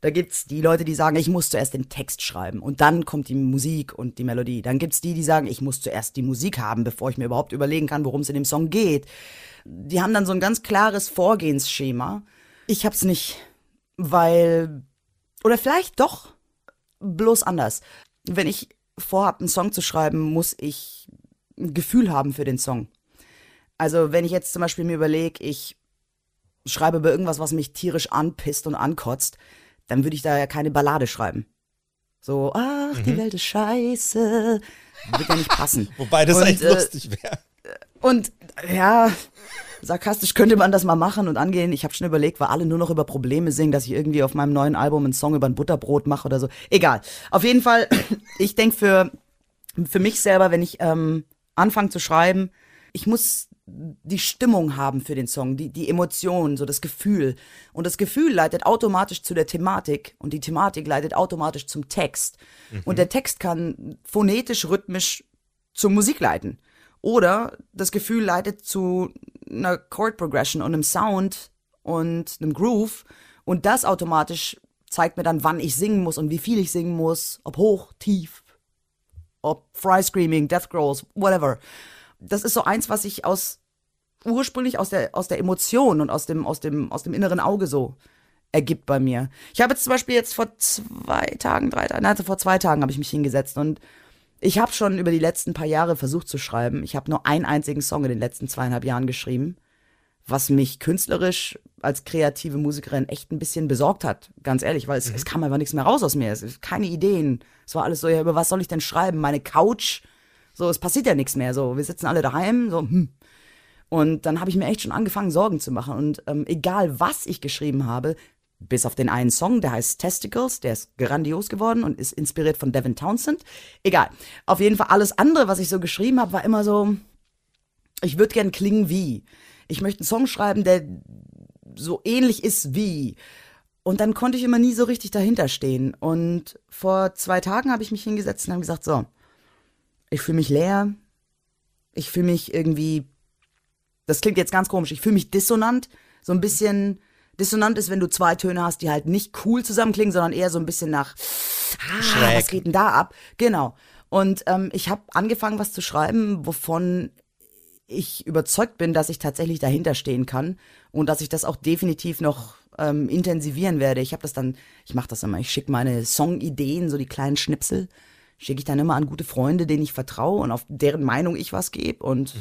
Da gibt's die Leute, die sagen, ich muss zuerst den Text schreiben und dann kommt die Musik und die Melodie. Dann gibt's die, die sagen, ich muss zuerst die Musik haben, bevor ich mir überhaupt überlegen kann, worum es in dem Song geht. Die haben dann so ein ganz klares Vorgehensschema. Ich hab's nicht, weil oder vielleicht doch bloß anders. Wenn ich vorhab, einen Song zu schreiben, muss ich ein Gefühl haben für den Song. Also wenn ich jetzt zum Beispiel mir überlege, ich schreibe über irgendwas, was mich tierisch anpisst und ankotzt, dann würde ich da ja keine Ballade schreiben. So, ach, die Welt ist scheiße. Wird ja nicht passen. [LAUGHS] Wobei das Und, echt äh, lustig wäre. Und ja, sarkastisch könnte man das mal machen und angehen. Ich habe schon überlegt, weil alle nur noch über Probleme singen, dass ich irgendwie auf meinem neuen Album einen Song über ein Butterbrot mache oder so. Egal. Auf jeden Fall, [CLEARS THROAT] ich denke für, für mich selber, wenn ich ähm, anfange zu schreiben, ich muss die Stimmung haben für den Song, die, die Emotion, so das Gefühl. Und das Gefühl leitet automatisch zu der Thematik und die Thematik leitet automatisch zum Text. Und der Text kann phonetisch, rhythmisch zur Musik leiten. Oder das Gefühl leitet zu einer Chord Progression und einem Sound und einem Groove. Und das automatisch zeigt mir dann, wann ich singen muss und wie viel ich singen muss, ob hoch, tief, ob Fry Screaming, Death Growls, whatever. Das ist so eins, was ich aus ursprünglich aus der, aus der Emotion und aus dem, aus dem, aus dem inneren Auge so ergibt bei mir. Ich habe jetzt zum Beispiel jetzt vor zwei Tagen, drei Tagen, nein, also vor zwei Tagen habe ich mich hingesetzt und ich habe schon über die letzten paar Jahre versucht zu schreiben. Ich habe nur einen einzigen Song in den letzten zweieinhalb Jahren geschrieben, was mich künstlerisch als kreative Musikerin echt ein bisschen besorgt hat, ganz ehrlich, weil es, es kam einfach nichts mehr raus aus mir. Es es- keine Ideen. Es war alles so, ja, über was soll ich denn schreiben? Meine Couch. So, es passiert ja nichts mehr. So, wir sitzen alle daheim. So, hm. Und dann habe ich mir echt schon angefangen, Sorgen zu machen. Und ähm, egal, was ich geschrieben habe, bis auf den einen Song, der heißt Testicles, der ist grandios geworden und ist inspiriert von Devin Townsend. Egal. Auf jeden Fall alles andere, was ich so geschrieben habe, war immer so, ich würde gern klingen wie. Ich möchte einen Song schreiben, der so ähnlich ist wie. und dann konnte ich immer nie so richtig dahinter stehen. Und vor zwei Tagen habe ich mich hingesetzt und habe gesagt, so, ich fühle mich leer, ich fühle mich irgendwie, das klingt jetzt ganz komisch, ich fühle mich dissonant, so ein bisschen, dissonant ist, wenn du zwei Töne hast, die halt nicht cool zusammenklingen, sondern eher so ein bisschen nach, ah, Schräg. was geht denn da ab? Genau. Und ähm, ich habe angefangen, was zu schreiben, wovon ich überzeugt bin, dass ich tatsächlich dahinter stehen kann und dass ich das auch definitiv noch ähm, intensivieren werde. Ich habe das dann, ich mache das immer, ich schicke meine Songideen, so die kleinen Schnipsel, schicke ich dann immer an gute Freunde, denen ich vertraue und auf deren Meinung ich was gebe. Und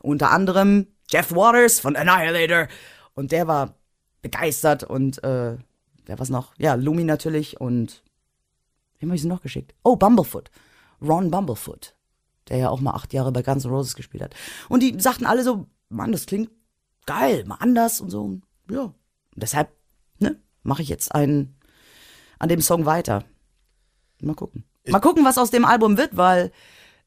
unter anderem Jeff Waters von Annihilator. Und der war begeistert und äh, wer was noch? Ja, Lumi natürlich und wem habe ich sie noch geschickt? Oh, Bumblefoot. Ron Bumblefoot, der ja auch mal acht Jahre bei Guns N' Roses gespielt hat. Und die sagten alle so, Mann, das klingt geil, mal anders und so. Ja, und deshalb ne, mache ich jetzt einen an dem Song weiter. Mal gucken. Mal gucken, was aus dem Album wird, weil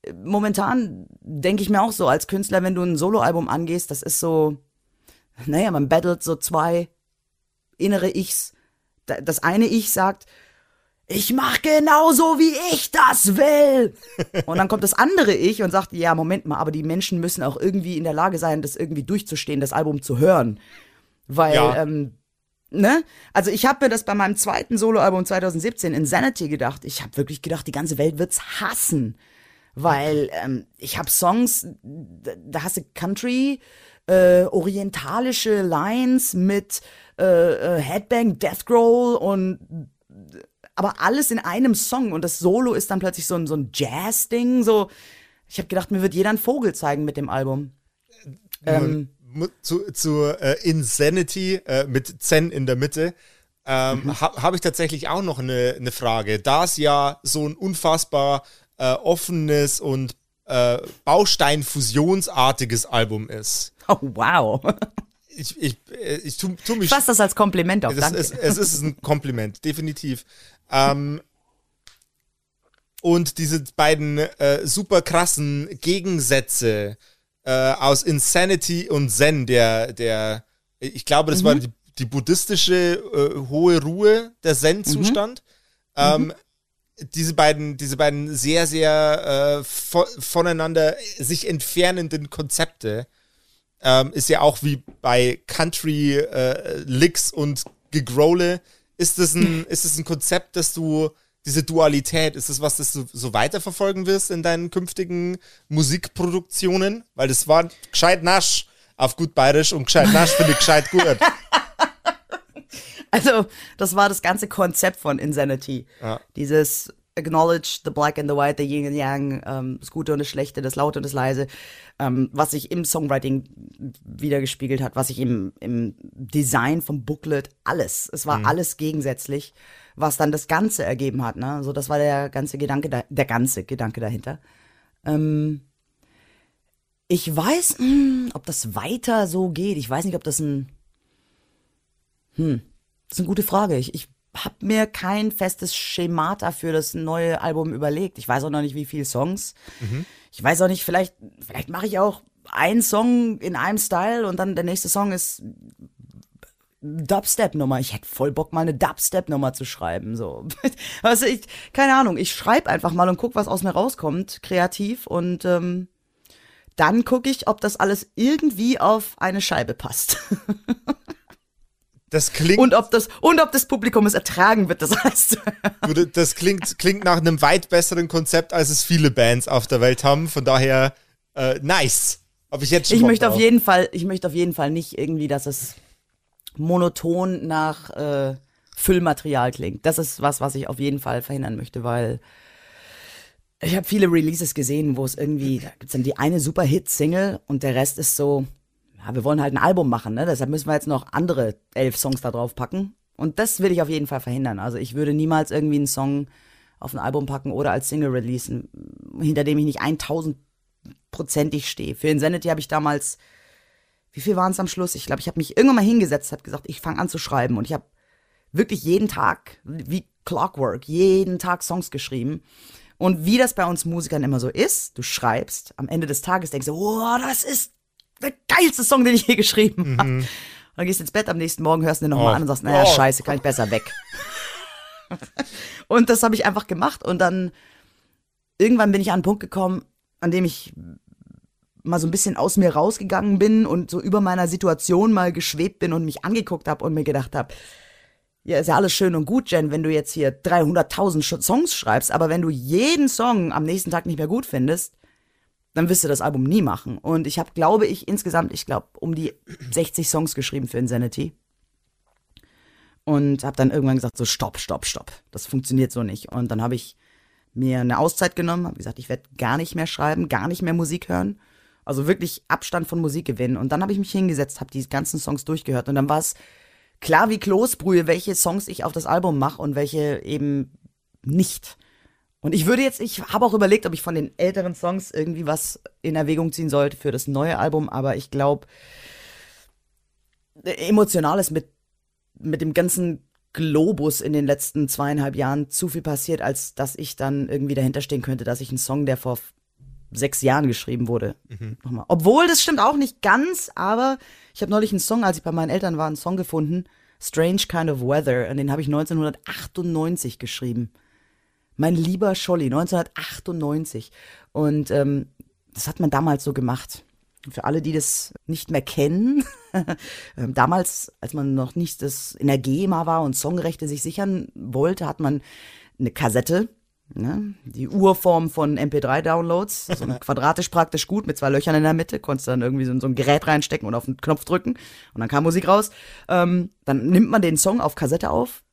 äh, momentan denke ich mir auch so als Künstler, wenn du ein Soloalbum angehst, das ist so, naja, man battelt so zwei innere Ichs. Da- Das eine Ich sagt, ich mach genauso, wie ich das will. [LAUGHS] Und dann kommt das andere Ich und sagt, ja, Moment mal, aber die Menschen müssen auch irgendwie in der Lage sein, das irgendwie durchzustehen, das Album zu hören. Weil, Ja. ähm, ne? Also ich habe mir das bei meinem zweiten Soloalbum 2017, Insanity, gedacht. Ich habe wirklich gedacht, die ganze Welt wird's hassen. Weil ähm, ich habe Songs, da, da hast du Country, äh, orientalische Lines mit äh, äh, Headbang, Death Growl und aber alles in einem Song und das Solo ist dann plötzlich so ein, so ein Jazz-Ding. So, ich habe gedacht, mir wird jeder ein Vogel zeigen mit dem Album. Ähm, zu, zu äh, Insanity äh, mit Zen in der Mitte ähm, Mhm. ha, habe ich tatsächlich auch noch eine, eine Frage. Da es ja so ein unfassbar äh, offenes und äh, Baustein-fusionsartiges Album ist. oh, wow. [LAUGHS] Ich, ich, äh, ich tu, tu mich. Ich fass das als Kompliment auf, danke. ist, es ist ein Kompliment, [LAUGHS] definitiv. Ähm, und diese beiden äh, super krassen Gegensätze äh, aus Insanity und Zen, der, der, ich glaube, das war die, die buddhistische äh, hohe Ruhe, der Zen-Zustand. Ähm, diese beiden, diese beiden sehr, sehr äh, vo voneinander sich entfernenden Konzepte ähm, ist ja auch wie bei Country äh, Licks und Gegrole. Ist das ein, [LAUGHS] ist das ein Konzept, dass du diese Dualität, ist das was, das du so weiterverfolgen wirst in deinen künftigen Musikproduktionen? Weil das war gescheit nasch auf gut bayerisch und gescheit nasch finde ich gescheit gut. [LAUGHS] Also, das war das ganze Konzept von Insanity. Ja. Dieses Acknowledge the Black and the White, the Yin and Yang, ähm, das Gute und das Schlechte, das Laute und das Leise, ähm, was sich im Songwriting wiedergespiegelt hat, was sich im, im Design vom Booklet, alles. Es war alles gegensätzlich, was dann das Ganze ergeben hat. Ne? So, das war der ganze Gedanke, da, der ganze Gedanke dahinter. Ähm, ich weiß, mh, ob das weiter so geht. Ich weiß nicht, ob das ein das ist eine gute Frage. Ich, ich habe mir kein festes Schemata für das neue Album überlegt. Ich weiß auch noch nicht, wie viele Songs. Ich weiß auch nicht, vielleicht, vielleicht mache ich auch einen Song in einem Style und dann der nächste Song ist Dubstep-Nummer. Ich hätte voll Bock, mal eine Dubstep-Nummer zu schreiben. So. [LAUGHS] Also ich, keine Ahnung, ich schreibe einfach mal und guck, was aus mir rauskommt, kreativ. Und ähm, dann gucke ich, ob das alles irgendwie auf eine Scheibe passt. [LAUGHS] Das klingt, Und ob das, und ob das Publikum es ertragen wird, das heißt. du, [LAUGHS] das klingt, klingt nach einem weit besseren Konzept, als es viele Bands auf der Welt haben. Von daher, äh, nice. Hab ich jetzt schon Ich möchte auf jeden Fall, ich möchte auf jeden Fall nicht irgendwie, dass es monoton nach äh, Füllmaterial klingt. Das ist was, was ich auf jeden Fall verhindern möchte, weil ich habe viele Releases gesehen, wo es irgendwie, da gibt's dann die eine super Hit-Single und der Rest ist so, ja, wir wollen halt ein Album machen, ne? Deshalb müssen wir jetzt noch andere elf Songs da drauf packen. Und das will ich auf jeden Fall verhindern. Also ich würde niemals irgendwie einen Song auf ein Album packen oder als Single releasen, hinter dem ich nicht 1000-prozentig stehe. Für Insanity habe ich damals, wie viel waren es am Schluss? Ich glaube, ich habe mich irgendwann mal hingesetzt, habe gesagt, ich fange an zu schreiben und ich habe wirklich jeden Tag, wie Clockwork, jeden Tag Songs geschrieben. Und wie das bei uns Musikern immer so ist, du schreibst, am Ende des Tages denkst du, oh, das ist der geilste Song, den ich je geschrieben habe. Und dann gehst du ins Bett am nächsten Morgen, hörst du den nochmal Oh. an und sagst, naja, Oh. scheiße, kann ich besser weg. [LAUGHS] und das habe ich einfach gemacht und dann irgendwann bin ich an einen Punkt gekommen, an dem ich mal so ein bisschen aus mir rausgegangen bin und so über meiner Situation mal geschwebt bin und mich angeguckt habe und mir gedacht habe, ja, ist ja alles schön und gut, Jen, wenn du jetzt hier 300.000 Sch- Songs schreibst, aber wenn du jeden Song am nächsten Tag nicht mehr gut findest, dann wirst du das Album nie machen. Und ich habe, glaube ich, insgesamt, ich glaube, um die 60 Songs geschrieben für Insanity. Und habe dann irgendwann gesagt, so stopp, stopp, stopp. Das funktioniert so nicht. Und dann habe ich mir eine Auszeit genommen, habe gesagt, ich werde gar nicht mehr schreiben, gar nicht mehr Musik hören. Also wirklich Abstand von Musik gewinnen. Und dann habe ich mich hingesetzt, habe die ganzen Songs durchgehört. Und dann war es klar wie Kloßbrühe, welche Songs ich auf das Album mache und welche eben nicht. Und ich würde jetzt, ich habe auch überlegt, ob ich von den älteren Songs irgendwie was in Erwägung ziehen sollte für das neue Album, aber ich glaube, emotional ist mit, mit dem ganzen Globus in den letzten zweieinhalb Jahren zu viel passiert, als dass ich dann irgendwie dahinter stehen könnte, dass ich einen Song, der vor sechs Jahren geschrieben wurde, nochmal. Obwohl, das stimmt auch nicht ganz, aber ich habe neulich einen Song, als ich bei meinen Eltern war, einen Song gefunden, Strange Kind of Weather, und den habe ich 1998 geschrieben. Mein lieber Scholli, 1998. Und ähm, das hat man damals so gemacht. Für alle, die das nicht mehr kennen, [LAUGHS] ähm, damals, als man noch nicht das in der GEMA war und Songrechte sich sichern wollte, hat man eine Kassette, ne? die Urform von MP3-Downloads, so [LAUGHS] quadratisch praktisch gut mit zwei Löchern in der Mitte, konntest dann irgendwie so in so ein Gerät reinstecken und auf den Knopf drücken und dann kam Musik raus. Ähm, dann nimmt man den Song auf Kassette auf,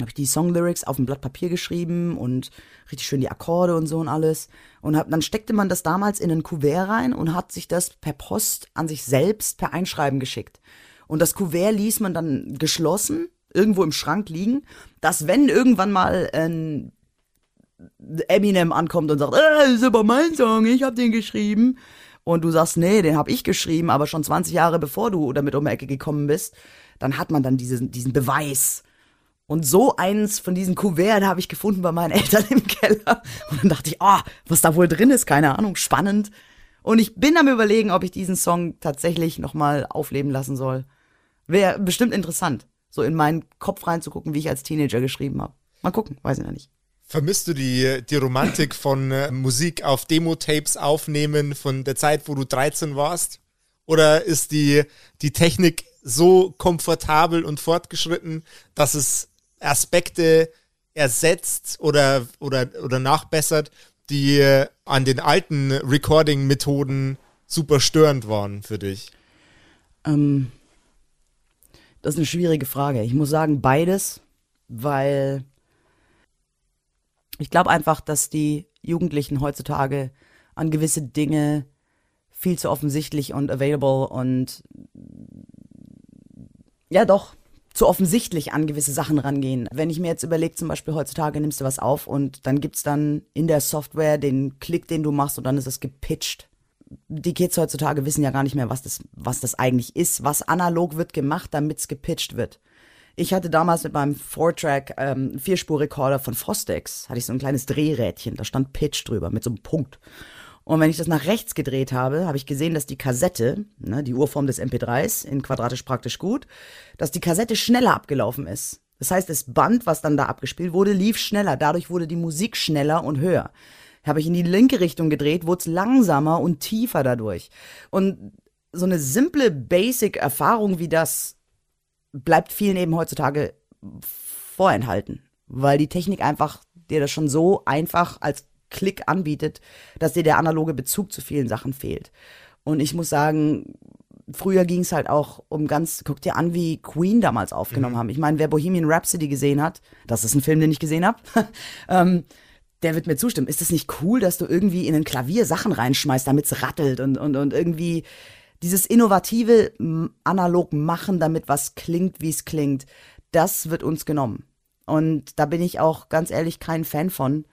habe ich die Songlyrics auf ein Blatt Papier geschrieben und richtig schön die Akkorde und so und alles. Und hab, dann steckte man das damals in ein Kuvert rein und hat sich das per Post an sich selbst per Einschreiben geschickt. Und das Kuvert ließ man dann geschlossen irgendwo im Schrank liegen, dass wenn irgendwann mal ein Eminem ankommt und sagt, äh, das ist aber mein Song, ich hab den geschrieben. Und du sagst, nee, den hab ich geschrieben, aber schon 20 Jahre bevor du damit um die Ecke gekommen bist, dann hat man dann diesen, diesen Beweis. Und so eins von diesen Kuverten habe ich gefunden bei meinen [LAUGHS] Eltern im Keller. Und dann dachte ich, ah, was da wohl drin ist, keine Ahnung, spannend. Und ich bin am überlegen, ob ich diesen Song tatsächlich nochmal aufleben lassen soll. Wäre bestimmt interessant, so in meinen Kopf reinzugucken, wie ich als Teenager geschrieben habe. Mal gucken, weiß ich noch nicht. Vermisst du die, die Romantik [LAUGHS] von äh, Musik auf Demo-Tapes aufnehmen von der Zeit, wo du 13 warst? Oder ist die, die Technik so komfortabel und fortgeschritten, dass es Aspekte ersetzt oder, oder, oder nachbessert, die an den alten Recording-Methoden super störend waren für dich? Ähm, das ist eine schwierige Frage. Ich muss sagen, beides, weil ich glaube einfach, dass die Jugendlichen heutzutage an gewisse Dinge viel zu offensichtlich und available und ja doch zu offensichtlich an gewisse Sachen rangehen. Wenn ich mir jetzt überlege, zum Beispiel heutzutage nimmst du was auf und dann gibt's dann in der Software den Klick, den du machst und dann ist es gepitcht die Kids heutzutage wissen ja gar nicht mehr, was das, was das eigentlich ist. Was analog wird gemacht, damit es gepitcht wird. Ich hatte damals mit meinem Four-Track ähm, Vierspur-Rekorder von Fostex, hatte ich so ein kleines Drehrädchen, da stand Pitch drüber mit so einem Punkt. Und wenn ich das nach rechts gedreht habe, habe ich gesehen, dass die Kassette, ne, die Urform des MP3s, in quadratisch praktisch gut, dass die Kassette schneller abgelaufen ist. Das heißt, das Band, was dann da abgespielt wurde, lief schneller. Dadurch wurde die Musik schneller und höher. Habe ich in die linke Richtung gedreht, wurde es langsamer und tiefer dadurch. Und so eine simple Basic-Erfahrung wie das bleibt vielen eben heutzutage vorenthalten, weil die Technik einfach dir das schon so einfach als Klick anbietet, dass dir der analoge Bezug zu vielen Sachen fehlt. Und ich muss sagen, früher ging es halt auch um ganz, guck dir an, wie Queen damals aufgenommen haben. Ich meine, wer Bohemian Rhapsody gesehen hat, das ist ein Film, den ich gesehen habe, [LAUGHS] ähm, der wird mir zustimmen. Ist es nicht cool, dass du irgendwie in ein Klavier Sachen reinschmeißt, damit es rattelt und, und, und irgendwie dieses innovative analog machen, damit was klingt, wie es klingt, das wird uns genommen. Und da bin ich auch ganz ehrlich kein Fan von.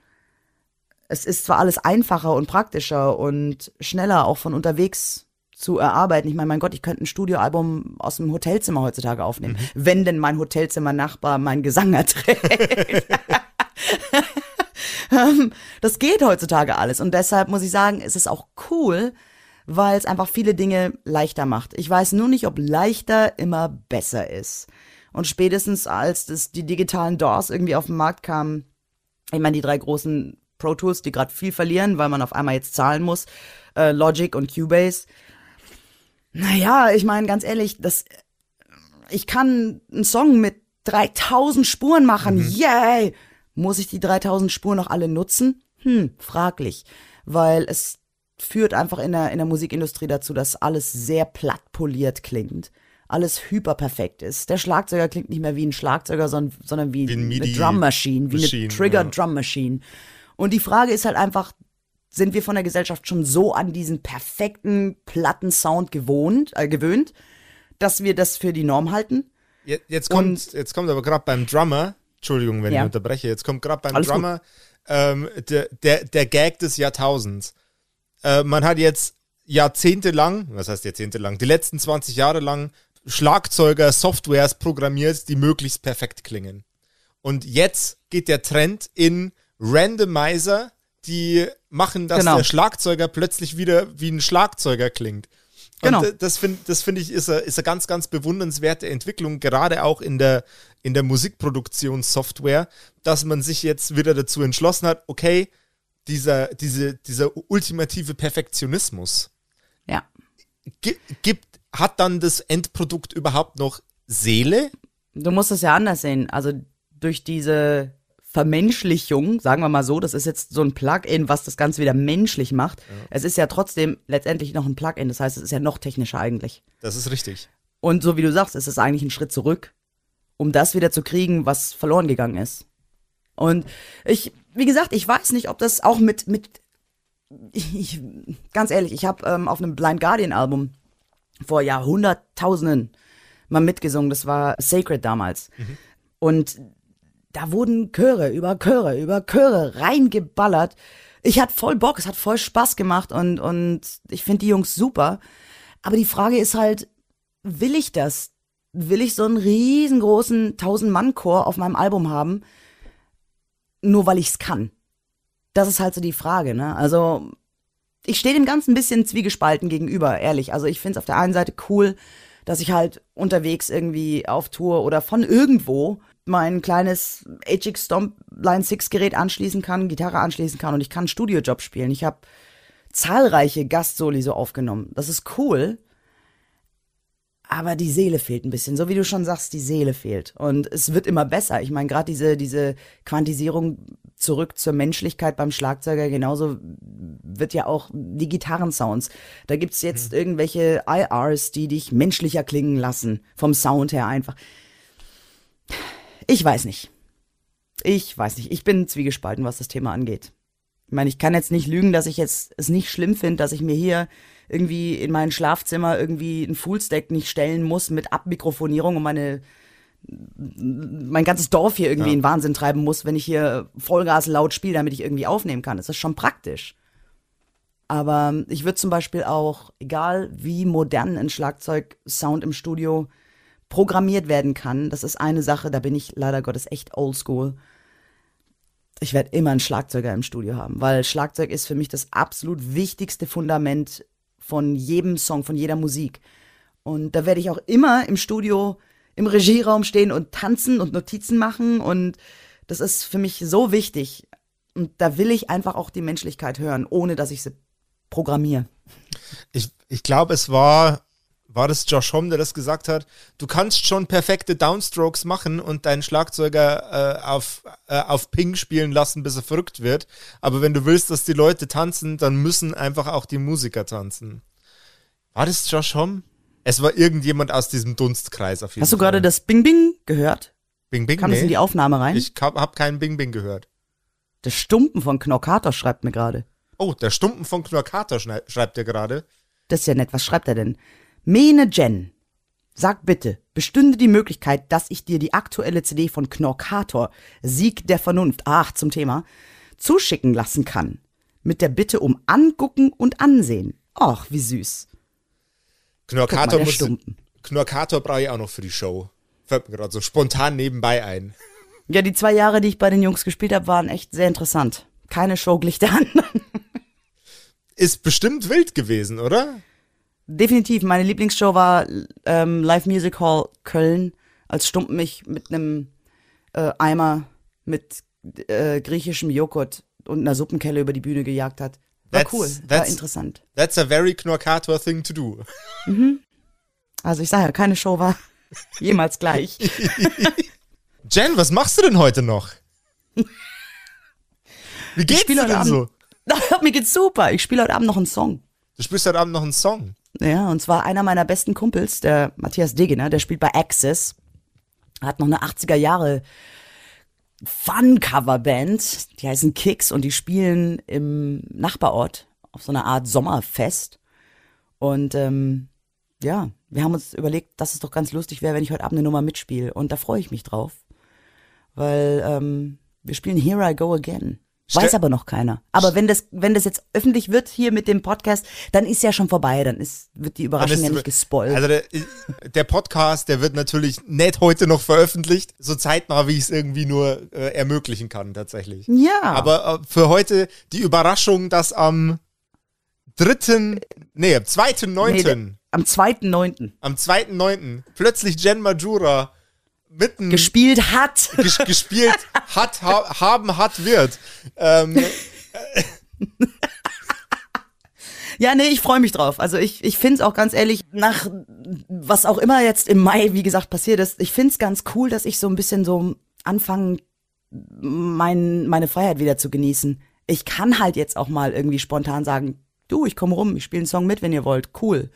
Es ist zwar alles einfacher und praktischer und schneller auch von unterwegs zu erarbeiten. Ich meine, mein Gott, ich könnte ein Studioalbum aus dem Hotelzimmer heutzutage aufnehmen, wenn denn mein Hotelzimmernachbar meinen Gesang erträgt. [LAUGHS] Ähm, das geht heutzutage alles. Und deshalb muss ich sagen, es ist auch cool, weil es einfach viele Dinge leichter macht. Ich weiß nur nicht, ob leichter immer besser ist. Und spätestens als das, die digitalen DAWs irgendwie auf den Markt kamen, ich meine, die drei großen Pro Tools, die gerade viel verlieren, weil man auf einmal jetzt zahlen muss, äh, Logic und Cubase. Naja, ich meine, ganz ehrlich, das, ich kann einen Song mit 3000 Spuren machen, mhm. yay! Muss ich die 3000 Spuren noch alle nutzen? Hm, fraglich. Weil es führt einfach in der, in der Musikindustrie dazu, dass alles sehr platt poliert klingt. Alles hyperperfekt ist. Der Schlagzeuger klingt nicht mehr wie ein Schlagzeuger, sondern, sondern wie, wie ein eine Drum Machine, wie Machine, eine Trigger. Drum Machine. Und die Frage ist halt einfach, sind wir von der Gesellschaft schon so an diesen perfekten, platten Sound gewohnt, äh, gewöhnt, dass wir das für die Norm halten? Jetzt, jetzt kommt, jetzt kommt aber gerade beim Drummer, Entschuldigung, wenn ja. ich unterbreche, jetzt kommt gerade beim Alles Drummer ähm, der, der, der Gag des Jahrtausends. Äh, man hat jetzt jahrzehntelang, was heißt jahrzehntelang, die letzten 20 Jahre lang Schlagzeuger Softwares programmiert, die möglichst perfekt klingen. Und jetzt geht der Trend in Randomizer, die machen, dass genau. der Schlagzeuger plötzlich wieder wie ein Schlagzeuger klingt. Genau. Und das finde das find ich ist eine, ist eine ganz, ganz bewundernswerte Entwicklung, gerade auch in der, in der Musikproduktionssoftware, dass man sich jetzt wieder dazu entschlossen hat, okay, dieser, diese, dieser ultimative Perfektionismus. Ja. Gibt, hat dann das Endprodukt überhaupt noch Seele? Du musst es ja anders sehen. Also durch diese Vermenschlichung, sagen wir mal so, das ist jetzt so ein Plugin, was das Ganze wieder menschlich macht. Ja. Es ist ja trotzdem letztendlich noch ein Plugin, das heißt, es ist ja noch technischer eigentlich. Das ist richtig. Und so wie du sagst, es ist eigentlich ein Schritt zurück, um das wieder zu kriegen, was verloren gegangen ist. Und ich, wie gesagt, ich weiß nicht, ob das auch mit, mit ich, ganz ehrlich, ich habe ähm, auf einem Blind Guardian Album vor Jahrhunderttausenden mal mitgesungen. Das war Sacred damals. Mhm. Und da wurden Chöre über Chöre über Chöre reingeballert. Ich hatte voll Bock, es hat voll Spaß gemacht und, und ich finde die Jungs super. Aber die Frage ist halt, will ich das? Will ich so einen riesengroßen 1000-Mann-Chor auf meinem Album haben? nur weil ich es kann? Das ist halt so die Frage, ne? Also, ich stehe dem Ganzen ein bisschen zwiegespalten gegenüber, ehrlich. Also, ich finde es auf der einen Seite cool, dass ich halt unterwegs irgendwie auf Tour oder von irgendwo mein kleines HX Stomp Line 6 Gerät anschließen kann, Gitarre anschließen kann und ich kann Studiojob spielen. Ich habe zahlreiche Gastsoli so aufgenommen. Das ist cool. Aber die Seele fehlt ein bisschen, so wie du schon sagst, die Seele fehlt. Und es wird immer besser. Ich meine, gerade diese, diese Quantisierung zurück zur Menschlichkeit beim Schlagzeuger, genauso wird ja auch die Gitarrensounds. Da gibt's jetzt mhm. irgendwelche IRs, die dich menschlicher klingen lassen, vom Sound her einfach. Ich weiß nicht. Ich weiß nicht. Ich bin zwiegespalten, was das Thema angeht. Ich meine, ich kann jetzt nicht lügen, dass ich jetzt es nicht schlimm finde, dass ich mir hier irgendwie in mein Schlafzimmer irgendwie ein Fullstack nicht stellen muss mit Abmikrofonierung und meine mein ganzes Dorf hier irgendwie ja. in Wahnsinn treiben muss, wenn ich hier Vollgas laut spiele, damit ich irgendwie aufnehmen kann. Das ist schon praktisch. Aber ich würde zum Beispiel auch, egal wie modern ein Schlagzeug-Sound im Studio programmiert werden kann, das ist eine Sache, da bin ich leider Gottes echt oldschool. Ich werde immer einen Schlagzeuger im Studio haben, weil Schlagzeug ist für mich das absolut wichtigste Fundament von jedem Song, von jeder Musik. Und da werde ich auch immer im Studio, im Regieraum stehen und tanzen und Notizen machen. Und das ist für mich so wichtig. Und da will ich einfach auch die Menschlichkeit hören, ohne dass ich sie programmiere. Ich, ich glaube, es war, war das Josh Homme, der das gesagt hat, du kannst schon perfekte Downstrokes machen und deinen Schlagzeuger äh, auf, äh, auf Ping spielen lassen, bis er verrückt wird. Aber wenn du willst, dass die Leute tanzen, dann müssen einfach auch die Musiker tanzen. War das Josh Homme? Es war irgendjemand aus diesem Dunstkreis auf jeden Hast du gerade das Bing Bing gehört? Bing Bing? Kam nee. das in die Aufnahme rein? Ich hab, keinen Bing Bing gehört. Der Stumpen von Knorkator schreibt mir gerade. Oh, der Stumpen von Knorkator schreibt er gerade. Das ist ja nett. Was schreibt er denn? Mene Jen, sag bitte, bestünde die Möglichkeit, dass ich dir die aktuelle CD von Knorkator, Sieg der Vernunft, ach, zum Thema, zuschicken lassen kann. Mit der Bitte um Angucken und Ansehen. Ach, wie süß. Knorkator muss. Knorkator brauche ich auch noch für die Show. Fällt mir gerade so spontan nebenbei ein. Ja, die zwei Jahre, die ich bei den Jungs gespielt habe, waren echt sehr interessant. Keine Show glich der anderen. ist bestimmt wild gewesen, oder? Definitiv. Meine Lieblingsshow war ähm, Live Music Hall Köln, als Stump mich mit einem äh, Eimer mit äh, griechischem Joghurt und einer Suppenkelle über die Bühne gejagt hat. War That's- cool, war that's- interessant. That's a very Knorkator thing to do. Also ich sage ja, keine Show war [LAUGHS] jemals gleich. [LAUGHS] Jen, was machst du denn heute noch? Wie geht's dir denn so? [LAUGHS] Mir geht's super. Ich spiele heute Abend noch einen Song. Du spielst heute Abend noch einen Song. Ja, und zwar einer meiner besten Kumpels, der Matthias Degener, der spielt bei Access. Hat noch eine 80er Jahre Fun-Cover-Band. Die heißen Kicks und die spielen im Nachbarort auf so einer Art Sommerfest. Und ähm, ja, wir haben uns überlegt, dass es doch ganz lustig wäre, wenn ich heute Abend eine Nummer mitspiele. Und da freue ich mich drauf. Weil ähm, wir spielen Here I Go Again. Weiß aber noch keiner. Aber wenn das, wenn das jetzt öffentlich wird hier mit dem Podcast, dann ist ja schon vorbei. Dann ist, wird die Überraschung ja nicht gespoilt. Also der, der Podcast, der wird natürlich nicht heute noch veröffentlicht, so zeitnah, wie ich es irgendwie nur äh, ermöglichen kann, tatsächlich. ja. Aber äh, für heute die Überraschung, dass am dritten, nee, am 2.9., Nee, der- am 2.9. am 2.9. plötzlich Jen Majura mitten gespielt hat. ges gespielt hat, ha haben, hat, wird. Ähm, Ja, nee, ich freue mich drauf. Also ich, ich finde es auch ganz ehrlich, nach was auch immer jetzt im Mai, wie gesagt, passiert ist, ich finde es ganz cool, dass ich so ein bisschen so anfange, mein, meine Freiheit wieder zu genießen. Ich kann halt jetzt auch mal irgendwie spontan sagen, du, ich komme rum, ich spiele einen Song mit, wenn ihr wollt, cool.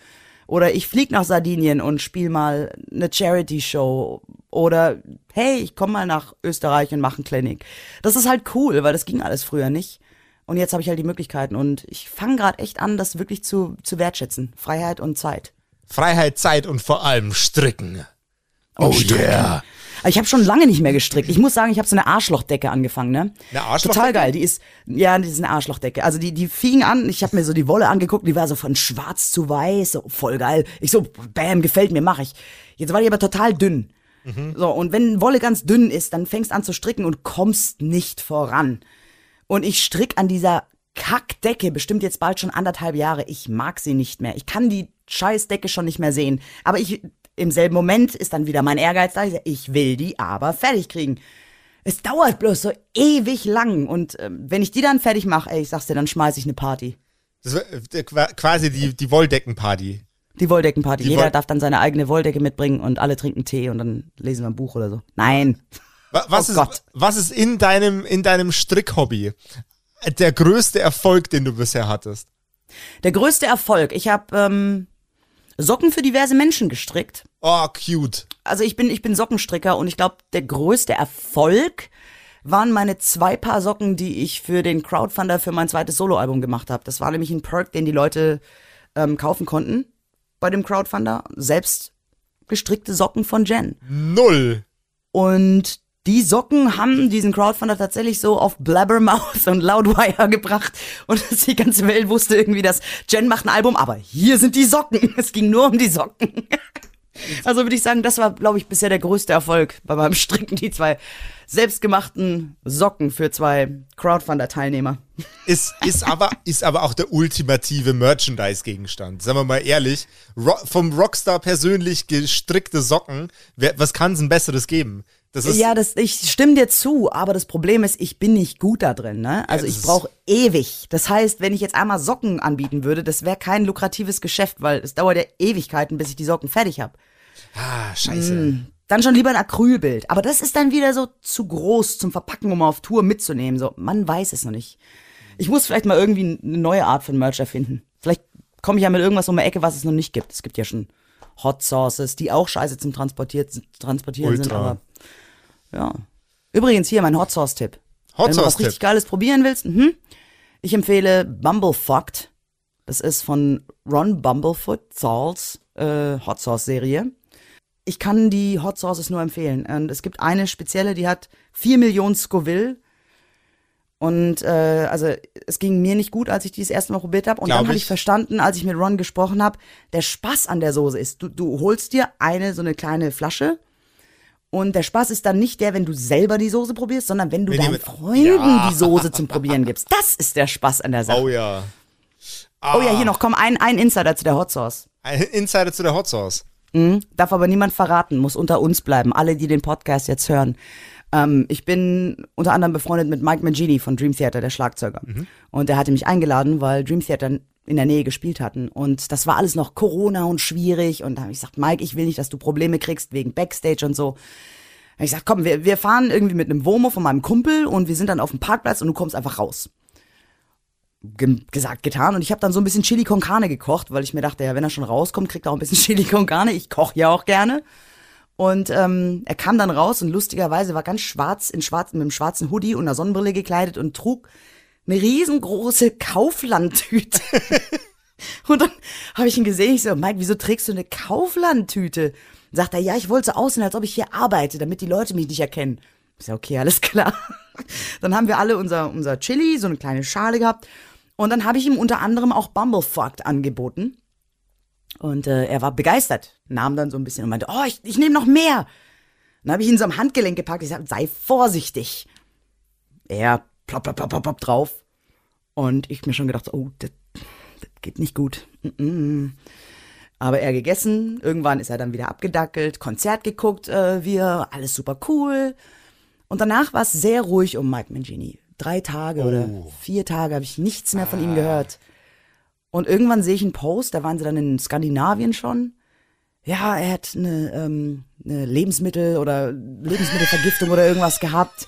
Oder ich flieg nach Sardinien und spiele mal eine Charity-Show. Oder hey, ich komme mal nach Österreich und mache einen Clinic. Das ist halt cool, weil das ging alles früher nicht. Und jetzt habe ich halt die Möglichkeiten und ich fange gerade echt an, das wirklich zu, zu wertschätzen. Freiheit und Zeit. Freiheit, Zeit und vor allem Stricken. Oh yeah. Ich habe schon lange nicht mehr gestrickt. Ich muss sagen, ich habe so eine Arschlochdecke angefangen, ne? Eine Arschlochdecke? Total geil. Die ist, ja, die ist eine Arschlochdecke. Also die, die fing an, ich habe mir so die Wolle angeguckt, die war so von schwarz zu weiß, so voll geil. Ich so, bam, gefällt mir, mach ich. Jetzt war die aber total dünn. So, und wenn Wolle ganz dünn ist, dann fängst an zu stricken und kommst nicht voran. Und ich strick an dieser Kackdecke bestimmt jetzt bald schon anderthalb Jahre. Ich mag sie nicht mehr. Ich kann die Scheißdecke schon nicht mehr sehen. Aber ich, im selben Moment ist dann wieder mein Ehrgeiz da. Ich, sag, ich will die aber fertig kriegen. Es dauert bloß so ewig lang. Und ähm, wenn ich die dann fertig mache, ey, ich sag's dir, dann schmeiß ich eine Party. Das war äh, qua- quasi die, die Wolldeckenparty. Die Wolldeckenparty. Die Jeder Woll- darf dann seine eigene Wolldecke mitbringen und alle trinken Tee und dann lesen wir ein Buch oder so. Nein. Wa- Was, Oh ist, Gott. was ist in deinem, in deinem Strickhobby der größte Erfolg, den du bisher hattest? Der größte Erfolg. Ich habe ähm, Socken für diverse Menschen gestrickt. Oh, cute. also ich bin, ich bin Sockenstricker und ich glaube, der größte Erfolg waren meine zwei Paar Socken, die ich für den Crowdfunder für mein zweites Soloalbum gemacht habe. Das war nämlich ein Perk, den die Leute ähm, kaufen konnten bei dem Crowdfunder. Selbst gestrickte Socken von Jen. Null. Und die Socken haben diesen Crowdfunder tatsächlich so auf Blabbermouth [LAUGHS] und Loudwire gebracht. Und [LAUGHS] die ganze Welt wusste irgendwie, dass Jen macht ein Album, aber hier sind die Socken. [LAUGHS] Es ging nur um die Socken. Also würde ich sagen, das war, glaube ich, bisher der größte Erfolg bei meinem Stricken, die zwei selbstgemachten Socken für zwei Crowdfunder-Teilnehmer. Ist, ist, aber, ist aber auch der ultimative Merchandise-Gegenstand. Sagen wir mal ehrlich, Ro vom Rockstar persönlich gestrickte Socken, wer, was kann es ein besseres geben? Das ist, Ja, das, ich stimme dir zu, aber das Problem ist, ich bin nicht gut da drin. Ne? Also das ich brauche ewig. Das heißt, wenn ich jetzt einmal Socken anbieten würde, das wäre kein lukratives Geschäft, weil es dauert ja Ewigkeiten, bis ich die Socken fertig habe. ah, scheiße. Mm. Dann schon lieber ein Acrylbild. Aber das ist dann wieder so zu groß zum Verpacken, um auf Tour mitzunehmen. So, man weiß es noch nicht. Ich muss vielleicht mal irgendwie eine neue Art von Merch erfinden. Vielleicht komme ich ja mit irgendwas um die Ecke, was es noch nicht gibt. Es gibt ja schon Hot Sauces, die auch scheiße zum Transportiert, Transportieren sind, aber ja. Übrigens hier mein Hot Sauce Tipp. Hot Wenn du Sauce was richtig Geiles probieren willst, mhm. ich empfehle Bumblefucked. Das ist von Ron Bumblefoot Sauls äh, Hot Sauce Serie. Ich kann die Hot Sauces nur empfehlen. Und es gibt eine spezielle, die hat 4 Millionen Scoville. Und äh, also es ging mir nicht gut, als ich die das erste Mal probiert habe. Und Glaub dann habe ich. ich verstanden, als ich mit Ron gesprochen habe, der Spaß an der Soße ist, du, du holst dir eine so eine kleine Flasche und der Spaß ist dann nicht der, wenn du selber die Soße probierst, sondern wenn du Wenn deinen Freunden Ja. die Soße zum Probieren gibst. Das ist der Spaß an der Sache. Oh ja. Oh ja, hier noch, komm, ein, ein Insider zu der Hot Sauce. Ein Insider zu der Hot Sauce. Mhm. Darf aber niemand verraten, muss unter uns bleiben, alle, die den Podcast jetzt hören. Ähm, ich bin unter anderem befreundet mit Mike Mangini von Dream Theater, der Schlagzeuger. Und der hatte mich eingeladen, weil Dream Theater in der Nähe gespielt hatten. Und das war alles noch Corona und schwierig. Und da habe ich gesagt, Mike, ich will nicht, dass du Probleme kriegst wegen Backstage und so. Hab ich gesagt, komm, wir, wir fahren irgendwie mit einem Womo von meinem Kumpel und wir sind dann auf dem Parkplatz und du kommst einfach raus. Ge gesagt, getan. Und ich habe dann so ein bisschen Chili con Carne gekocht, weil ich mir dachte, ja, wenn er schon rauskommt, kriegt er auch ein bisschen [LAUGHS] Chili con Carne. Ich koche ja auch gerne. Und ähm, er kam dann raus und lustigerweise war ganz schwarz, in schwarz, mit einem schwarzen Hoodie und einer Sonnenbrille gekleidet und trug eine riesengroße Kauflandtüte. [LAUGHS] und dann habe ich ihn gesehen, ich so, Mike, wieso trägst du eine Kauflandtüte? Sagt er, ja, ich wollte so aussehen, als ob ich hier arbeite, damit die Leute mich nicht erkennen. Ich so, okay, alles klar. [LAUGHS] Dann haben wir alle unser, unser Chili, so eine kleine Schale gehabt. Und dann habe ich ihm unter anderem auch Bumblefucked angeboten. Und äh, er war begeistert, nahm dann so ein bisschen und meinte, oh, ich, ich nehme noch mehr. Dann habe ich ihn so am Handgelenk gepackt. Ich sagte, sei vorsichtig. Er plopp, plopp, plopp, plopp, plopp drauf. Und ich mir schon gedacht, oh, das, das geht nicht gut. Mm -mm. Aber er gegessen, irgendwann ist er dann wieder abgedackelt, Konzert geguckt, äh, wir, alles super cool. Und danach war es sehr ruhig um Mike Mangini. Drei Tage oder vier Tage habe ich nichts mehr von ihm gehört. Und irgendwann sehe ich einen Post, da waren sie dann in Skandinavien schon. Ja, er hat eine, ähm, eine Lebensmittel- oder Lebensmittelvergiftung oder irgendwas gehabt.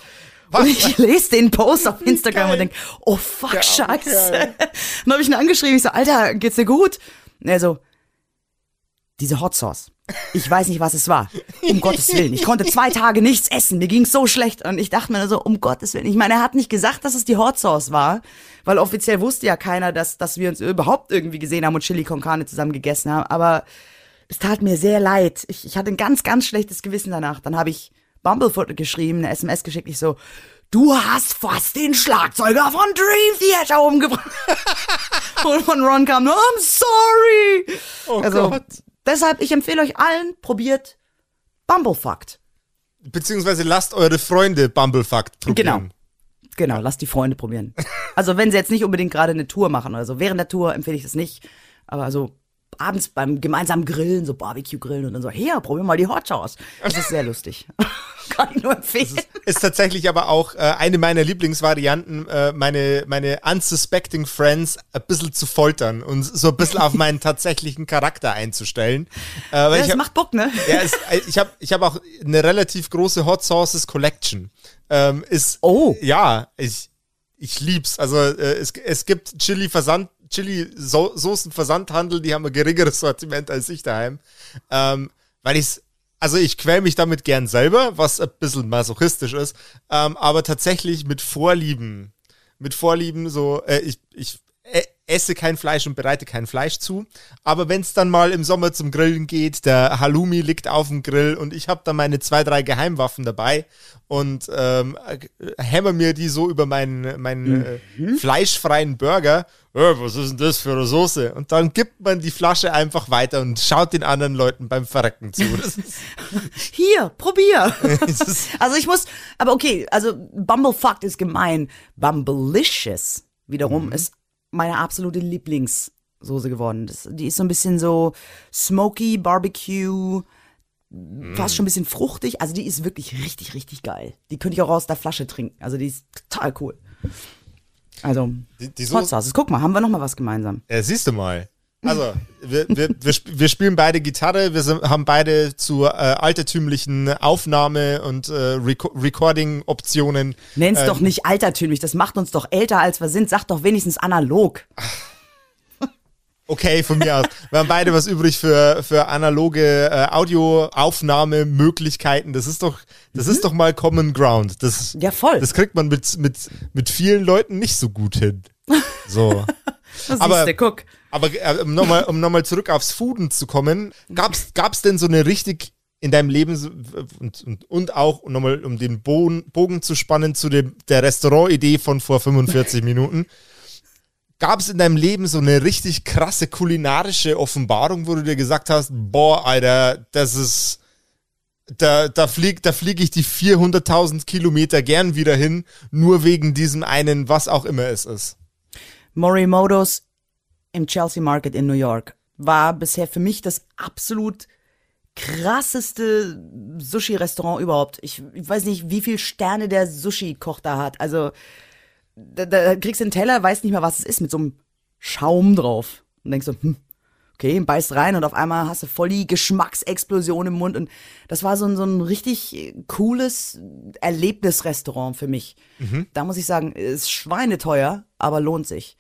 Und ich lese den Post auf Instagram geil. und denke, oh fuck, arme scheiße. Kerl. [LAUGHS] Dann habe ich ihn angeschrieben, ich so, Alter, geht's dir gut? Und er so, diese Hot Sauce. Ich weiß nicht, was es war. Um [LAUGHS] Gottes Willen. Ich konnte zwei Tage nichts essen. Mir ging's so schlecht. Und ich dachte mir so, um Gottes Willen. Ich meine, er hat nicht gesagt, dass es die Hot Sauce war, weil offiziell wusste ja keiner, dass, dass wir uns überhaupt irgendwie gesehen haben und Chili con Carne zusammen gegessen haben. Aber es tat mir sehr leid. Ich, ich hatte ein ganz, ganz schlechtes Gewissen danach. Dann habe ich Bumblefoot geschrieben, eine SMS geschickt. Ich so, du hast fast den Schlagzeuger von Dream Theater umgebracht. [LAUGHS] und von Ron kam nur, I'm sorry. Oh also, Gott. Deshalb, ich empfehle euch allen, probiert Bumblefucked. Beziehungsweise lasst eure Freunde Bumblefucked probieren. Genau. Genau, lasst die Freunde probieren. Also wenn sie jetzt nicht unbedingt gerade eine Tour machen oder so. Während der Tour empfehle ich das nicht. Aber also abends beim gemeinsamen Grillen, so Barbecue-Grillen und dann so, hier, probier mal die Hot Sauce. Das ist sehr lustig. [LAUGHS] Kann ich nur empfehlen. Ist tatsächlich aber auch äh, eine meiner Lieblingsvarianten, äh, meine, meine unsuspecting Friends ein bisschen zu foltern und so ein bisschen auf meinen tatsächlichen Charakter einzustellen. Äh, Ja, ich das hab, macht Bock, ne? ja, es, äh, ich habe ich hab auch eine relativ große Hot Sauces Collection. Ähm, ist, Oh. Ja, ich, ich lieb's. Also äh, es, es gibt Chili-Versand, Chili-Soßen-Versandhandel, die haben ein geringeres Sortiment als ich daheim. Ähm, weil ich's, also ich quäl mich damit gern selber, was ein bisschen masochistisch ist, ähm, aber tatsächlich mit Vorlieben, mit Vorlieben so, äh, ich, ich esse kein Fleisch und bereite kein Fleisch zu, aber wenn es dann mal im Sommer zum Grillen geht, der Halloumi liegt auf dem Grill und ich habe da meine zwei, drei Geheimwaffen dabei und ähm, äh, hämmer mir die so über meinen, meinen äh, fleischfreien Burger. Äh, was ist denn das für eine Soße? Und dann gibt man die Flasche einfach weiter und schaut den anderen Leuten beim Verrecken zu. [LAUGHS] Hier, probier. [LAUGHS] also ich muss, aber okay, also Bumblefucked ist gemein. Bumblicious wiederum Mhm. ist meine absolute Lieblingssoße geworden. Das, die ist so ein bisschen so smoky, Barbecue, Mhm. fast schon ein bisschen fruchtig. Also die ist wirklich richtig, richtig geil. Die könnte ich auch aus der Flasche trinken. Also die ist total cool. Also, die, die Hot. Sauce. Guck mal, haben wir noch mal was gemeinsam. Ja, siehst du mal. Also, wir, wir, wir, wir spielen beide Gitarre, wir sind, haben beide zu äh, altertümlichen Aufnahme- und äh, Reco Recording-Optionen. Nenn's Ähm, doch nicht altertümlich, das macht uns doch älter als wir sind. Sag doch wenigstens analog. Okay, von mir aus. Wir haben beide was übrig für, für analoge äh, Audioaufnahmemöglichkeiten. Das ist doch, das ist doch mal Common Ground. Das, Ja, voll. das kriegt man mit, mit, mit vielen Leuten nicht so gut hin. So. [LAUGHS] Das aber- siehste, guck. Aber äh, um nochmal um noch mal zurück aufs Fooden zu kommen, gab's, gab's denn so eine richtig in deinem Leben und, und, und auch, um nochmal um den Bogen, Bogen zu spannen zu dem, der Restaurant-Idee von vor 45 [LAUGHS] Minuten, gab es in deinem Leben so eine richtig krasse kulinarische Offenbarung, wo du dir gesagt hast, boah, Alter, das ist, da, da flieg, da flieg ich die 400.000 Kilometer gern wieder hin, nur wegen diesem einen, was auch immer es ist. Morimotos im Chelsea Market in New York. War bisher für mich das absolut krasseste Sushi-Restaurant überhaupt. Ich, ich weiß nicht, wie viel Sterne der Sushi-Koch da hat. Also, da, da kriegst du einen Teller, weißt nicht mehr, was es ist, mit so einem Schaum drauf. Und denkst so, hm, okay, beißt rein und auf einmal hast du voll die Geschmacksexplosion im Mund. Und das war so ein, so ein richtig cooles Erlebnisrestaurant für mich. Da muss ich sagen, ist schweineteuer, aber lohnt sich.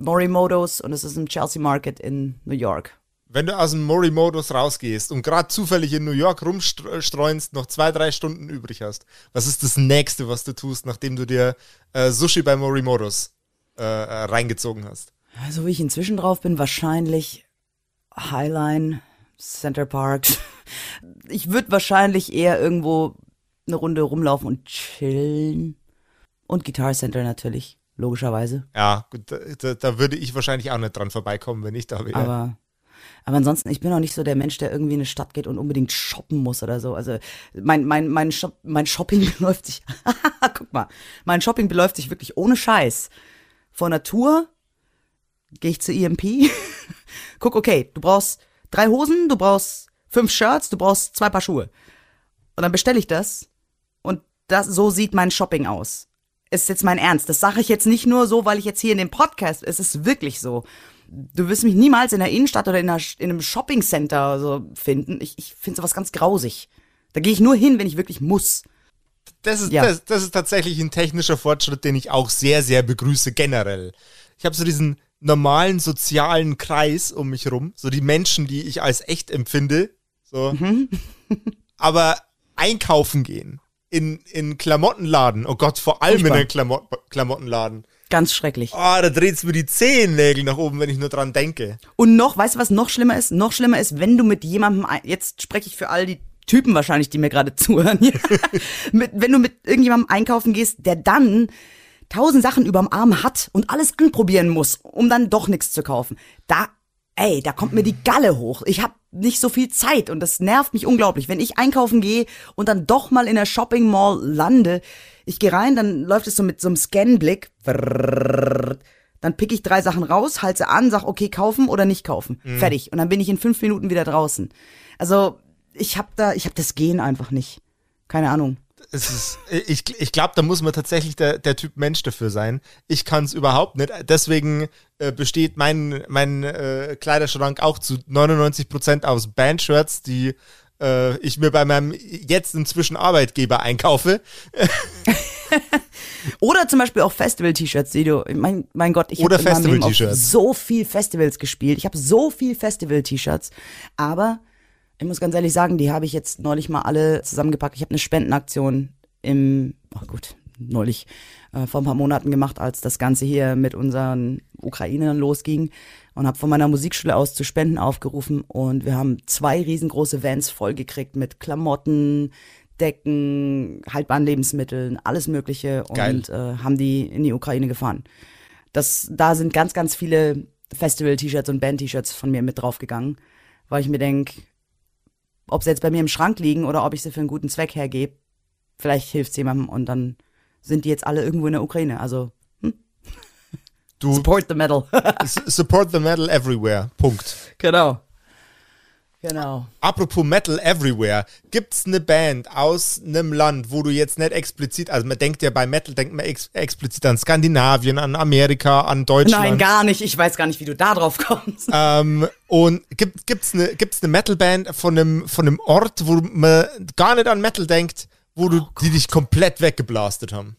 Morimoto's und es ist im Chelsea Market in New York. Wenn du aus dem Morimotos rausgehst und gerade zufällig in New York rumstreunst, noch zwei, drei Stunden übrig hast, was ist das Nächste, was du tust, nachdem du dir äh, Sushi bei Morimotos äh, äh, reingezogen hast? Also wie ich inzwischen drauf bin, wahrscheinlich Highline, Center Park. [LAUGHS] Ich würde wahrscheinlich eher irgendwo eine Runde rumlaufen und chillen. Und Guitar Center natürlich, logischerweise. Ja, gut, da, da, würde ich wahrscheinlich auch nicht dran vorbeikommen, wenn ich da wäre. Aber, aber ansonsten, ich bin auch nicht so der Mensch, der irgendwie in eine Stadt geht und unbedingt shoppen muss oder so. Also mein, mein, mein, Shop, mein Shopping [LAUGHS] beläuft sich, [LAUGHS] guck mal, mein Shopping beläuft sich wirklich ohne Scheiß. Vor Natur gehe ich zu EMP, [LAUGHS] guck, okay, du brauchst drei Hosen, du brauchst fünf Shirts, du brauchst zwei Paar Schuhe. Und dann bestelle ich das und das, so sieht mein Shopping aus. Ist jetzt mein Ernst. Das sage ich jetzt nicht nur so, weil ich jetzt hier in dem Podcast, es ist wirklich so. Du wirst mich niemals in der Innenstadt oder in, einer, in einem Shoppingcenter so finden. Ich, ich finde sowas ganz grausig. Da gehe ich nur hin, wenn ich wirklich muss. Das ist, Ja. das, das ist tatsächlich ein technischer Fortschritt, den ich auch sehr, sehr begrüße generell. Ich habe so diesen normalen sozialen Kreis um mich rum, so die Menschen, die ich als echt empfinde. So. Mhm. Aber einkaufen gehen in, in Klamottenladen, oh Gott, vor allem Furchtbar. in den Klamot Klamottenladen. Ganz schrecklich. Oh, da dreht's mir die Zehennägel nach oben, wenn ich nur dran denke. Und noch, weißt du, was noch schlimmer ist? Noch schlimmer ist, wenn du mit jemandem, jetzt spreche ich für all die Typen wahrscheinlich, die mir gerade [LAUGHS] zuhören, [LAUGHS] mit, wenn du mit irgendjemandem einkaufen gehst, der dann tausend Sachen überm Arm hat und alles anprobieren muss, um dann doch nichts zu kaufen. Da, ey, da kommt mir die Galle hoch. Ich habe nicht so viel Zeit und das nervt mich unglaublich. Wenn ich einkaufen gehe und dann doch mal in der Shopping Mall lande, ich gehe rein, dann läuft es so mit so einem Scanblick. Dann pick ich drei Sachen raus, halte an, sag, okay, kaufen oder nicht kaufen. Fertig. Und dann bin ich in fünf Minuten wieder draußen. Also, ich hab da, ich hab das Gehen einfach nicht. Keine Ahnung. Es ist, ich ich glaube, da muss man tatsächlich der, der Typ Mensch dafür sein. Ich kann es überhaupt nicht. Deswegen äh, besteht mein, mein äh, Kleiderschrank auch zu 99% aus Bandshirts, die äh, ich mir bei meinem jetzt inzwischen Arbeitgeber einkaufe. [LAUGHS] Oder zum Beispiel auch Festival-T-Shirts, die du, mein, mein Gott, ich habe so viel Festivals gespielt. Ich habe so viel Festival-T-Shirts. Aber ich muss ganz ehrlich sagen, die habe ich jetzt neulich mal alle zusammengepackt. Ich habe eine Spendenaktion im, oh gut, neulich äh, vor ein paar Monaten gemacht, als das Ganze hier mit unseren Ukrainern losging und habe von meiner Musikschule aus zu Spenden aufgerufen und wir haben zwei riesengroße Vans vollgekriegt mit Klamotten, Decken, haltbaren Lebensmitteln, alles Mögliche Geil. und äh, haben die in die Ukraine gefahren. Das, da sind ganz, ganz viele Festival-T-Shirts und Band-T-Shirts von mir mit draufgegangen, weil ich mir denk, ob sie jetzt bei mir im Schrank liegen oder ob ich sie für einen guten Zweck hergebe, vielleicht hilft's jemandem und dann sind die jetzt alle irgendwo in der Ukraine. Also Du support the metal. s- [LAUGHS] support the metal everywhere. Punkt. genau. Genau. Apropos Metal Everywhere, gibt's eine Band aus einem Land, wo du jetzt nicht explizit, also man denkt ja bei Metal, denkt man ex explizit an Skandinavien, an Amerika, an Deutschland. Nein, gar nicht. Ich weiß gar nicht, wie du da drauf kommst. Ähm, und gibt, gibt's eine, gibt's eine Metalband von einem, von einem Ort, wo man gar nicht an Metal denkt, wo du, die dich komplett weggeblastet haben?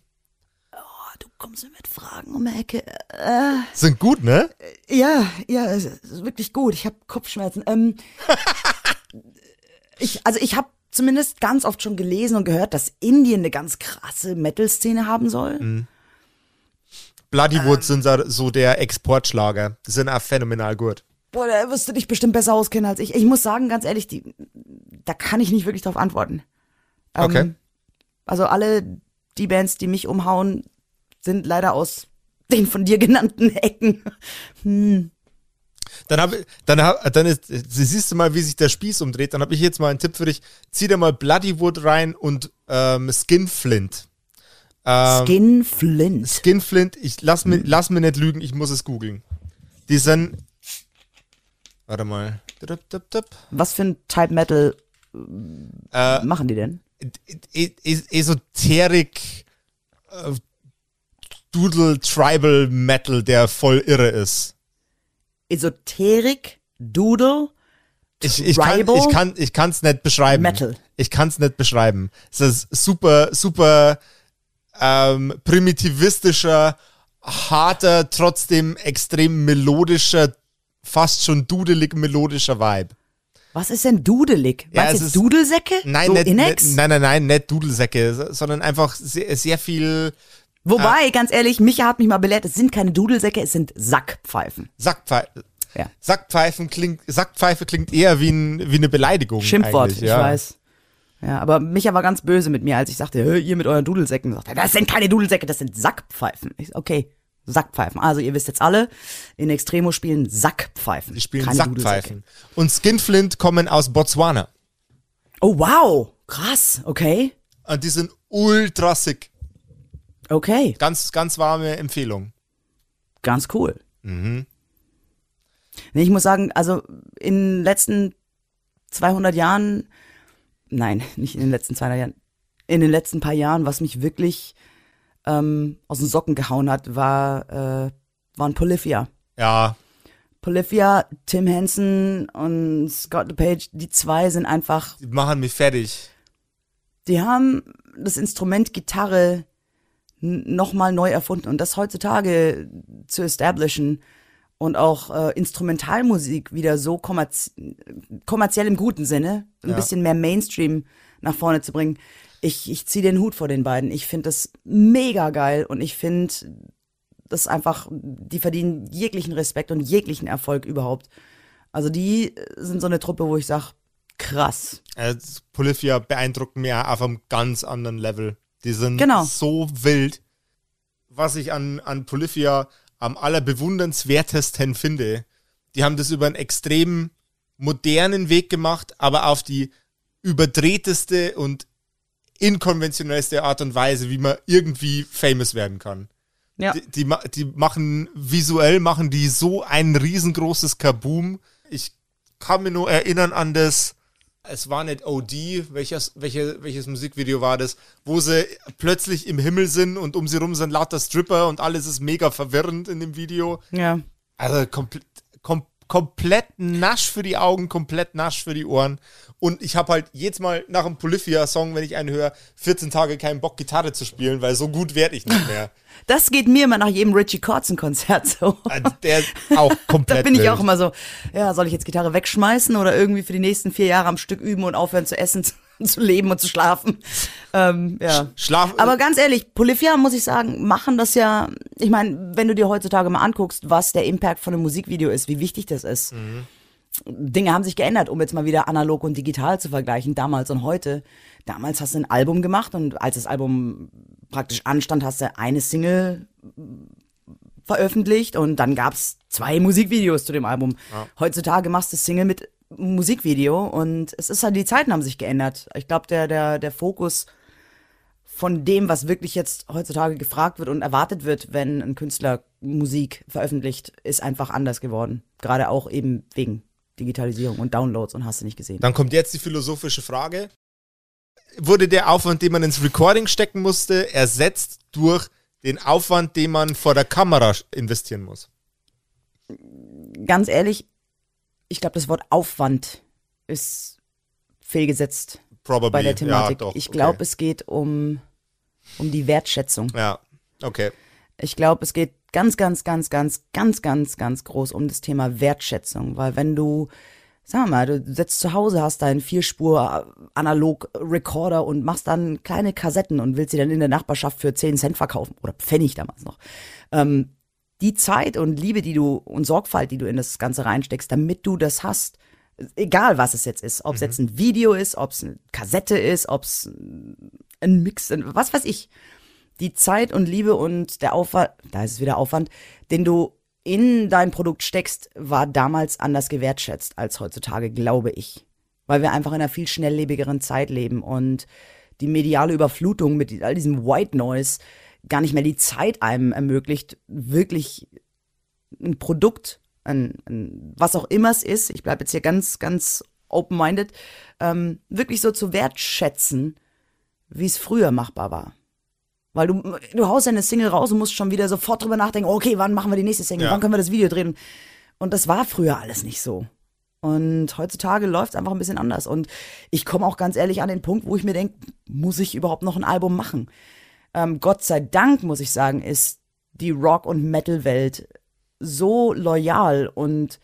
Du kommst mit Fragen um die Ecke. Äh, Sind gut, ne? ja, ja, es ist wirklich gut. Ich habe Kopfschmerzen. Ähm, [LAUGHS] ich, also ich habe zumindest ganz oft schon gelesen und gehört, dass Indien eine ganz krasse Metal-Szene haben soll. Bloodywood sind so- so der Exportschlager. Die sind auch phänomenal gut. Boah, da wirst du dich bestimmt besser auskennen als ich. Ich muss sagen, ganz ehrlich, die, da kann ich nicht wirklich drauf antworten. Ähm, Okay. Also alle die Bands, die mich umhauen, sind leider aus den von dir genannten Ecken. Dann habe dann hab, dann ist, siehst du mal, wie sich der Spieß umdreht. Dann habe ich jetzt mal einen Tipp für dich. Zieh dir mal Bloodywood rein und ähm, Skinflint. Ähm, Skin Flint. Skinflint, ich lass mir, lass mir nicht lügen, ich muss es googeln. Die sind. Warte mal. Was für ein Type Metal Äh, machen die denn? E- E- Esoterik, äh, Doodle, Tribal Metal, der voll irre ist. Esoterik, Doodle, Ich, ich, kann, Tribal? ich, kann, ich kann's nicht beschreiben. Metal. Ich kann's nicht beschreiben. Es ist super, super ähm, primitivistischer, harter, trotzdem extrem melodischer, fast schon dudelig melodischer Vibe. Was ist denn dudelig? Ja, Meinst es ist- Dudelsäcke? Nein, so nicht, nicht, nein, nein, nein, nicht Dudelsäcke, so- sondern einfach sehr, sehr viel Wobei, ganz ehrlich, Micha hat mich mal belehrt, es sind keine Dudelsäcke, es sind Sackpfeifen. Sackpfeife. Ja. Sackpfeifen klingt, Sackpfeife klingt eher wie, ein, wie eine Beleidigung. Schimpfwort, eigentlich, ich ja. weiß. Ja, aber Micha war ganz böse mit mir, als ich sagte, "Hä, ihr mit euren Dudelsäcken. Sagt er, das sind keine Dudelsäcke, das sind Sackpfeifen. Ich, okay, Sackpfeifen. Also ihr wisst jetzt alle, in Extremo spielen Sackpfeifen. Die spielen keine Sackpfeifen. Und Skinflint kommen aus Botswana. Oh wow, krass, okay. Und die sind ultra sick. Okay, Ganz, ganz warme Empfehlung. ganz cool. Mhm. Nee, ich muss sagen, also in den letzten 200 Jahren, nein, [LAUGHS] nicht in den letzten 200 Jahren, in den letzten paar Jahren, was mich wirklich ähm, aus den Socken gehauen hat, war, äh, waren Polyphia. Ja, Polyphia, Tim Henson und Scott LePage, die zwei sind einfach, die machen mich fertig. die haben das Instrument Gitarre nochmal neu erfunden und das heutzutage zu establishen und auch äh, Instrumentalmusik wieder so kommerz kommerziell im guten Sinne, ein Ja. bisschen mehr Mainstream nach vorne zu bringen. Ich, ich ziehe den Hut vor den beiden. Ich finde das mega geil und ich finde das einfach, die verdienen jeglichen Respekt und jeglichen Erfolg überhaupt. Also die sind so eine Truppe, wo ich sage, krass. Äh, Polyphia beeindruckt mich auf einem ganz anderen Level. Die sind Genau. so wild. Was ich an, an Polyphia am allerbewundernswertesten finde, die haben das über einen extrem modernen Weg gemacht, aber auf die überdrehteste und inkonventionellste Art und Weise, wie man irgendwie famous werden kann. Ja. Die, die, die machen visuell machen die so ein riesengroßes Kaboom. Ich kann mich nur erinnern an das, es war nicht OD, welches, welche, welches Musikvideo war das, wo sie plötzlich im Himmel sind und um sie rum sind lauter Stripper und alles ist mega verwirrend in dem Video. Ja. Also komplett, kom komplett nasch für die Augen, komplett nasch für die Ohren. Und ich habe halt jedes Mal nach einem Polyphia-Song, wenn ich einen höre, 14 Tage keinen Bock, Gitarre zu spielen, weil so gut werde ich nicht mehr. [LAUGHS] Das geht mir immer nach jedem Richie Kotzen Konzert so. Also der auch [LAUGHS] komplett. Da bin ich auch immer so, ja, soll ich jetzt Gitarre wegschmeißen oder irgendwie für die nächsten vier Jahre am Stück üben und aufhören zu essen, [LAUGHS] zu, zu leben und zu schlafen? Ähm, ja. Schlaf. Aber ganz ehrlich, Polyphia, muss ich sagen, machen das ja, ich meine, wenn du dir heutzutage mal anguckst, was der Impact von einem Musikvideo ist, wie wichtig das ist. Dinge haben sich geändert, um jetzt mal wieder analog und digital zu vergleichen, damals und heute. Damals hast du ein Album gemacht und als das Album praktisch anstand, hast du eine Single veröffentlicht und dann gab's zwei Musikvideos zu dem Album. Heutzutage machst du Single mit Musikvideo und es ist halt, die Zeiten haben sich geändert. Ich glaube, der, der, der Fokus von dem, was wirklich jetzt heutzutage gefragt wird und erwartet wird, wenn ein Künstler Musik veröffentlicht, ist einfach anders geworden. Gerade auch eben wegen Digitalisierung und Downloads und hast du nicht gesehen. Dann kommt jetzt die philosophische Frage. Wurde der Aufwand, den man ins Recording stecken musste, ersetzt durch den Aufwand, den man vor der Kamera investieren muss? Ganz ehrlich, ich glaube, das Wort Aufwand ist fehlgesetzt Probably. bei der Thematik. Ja, doch, ich glaube, okay. es geht um, um die Wertschätzung. Ja, okay. Ich glaube, es geht ganz, ganz, ganz, ganz, ganz, ganz, ganz groß um das Thema Wertschätzung, weil wenn du, sag mal, du sitzt zu Hause, hast deinen Vierspur analog Recorder und machst dann kleine Kassetten und willst sie dann in der Nachbarschaft für 10 Cent verkaufen oder Pfennig damals noch. Ähm, die Zeit und Liebe, die du und Sorgfalt, die du in das Ganze reinsteckst, damit du das hast, egal was es jetzt ist, ob es jetzt ein Video ist, ob es eine Kassette ist, ob es ein Mix, was weiß ich die Zeit und Liebe und der Aufwand, da ist es wieder Aufwand, den du in dein Produkt steckst, war damals anders gewertschätzt als heutzutage, glaube ich. Weil wir einfach in einer viel schnelllebigeren Zeit leben und die mediale Überflutung mit all diesem White Noise gar nicht mehr die Zeit einem ermöglicht, wirklich ein Produkt ein, ein was auch immer es ist, ich bleibe jetzt hier ganz, ganz open-minded, ähm, wirklich so zu wertschätzen, wie es früher machbar war. Weil du, du haust eine Single raus und musst schon wieder sofort drüber nachdenken, okay, wann machen wir die nächste Single, Ja. wann können wir das Video drehen? Und das war früher alles nicht so. Und heutzutage läuft es einfach ein bisschen anders. Und ich komme auch ganz ehrlich an den Punkt, wo ich mir denke, muss ich überhaupt noch ein Album machen? Ähm, Gott sei Dank, muss ich sagen, ist die Rock- und Metal-Welt so loyal und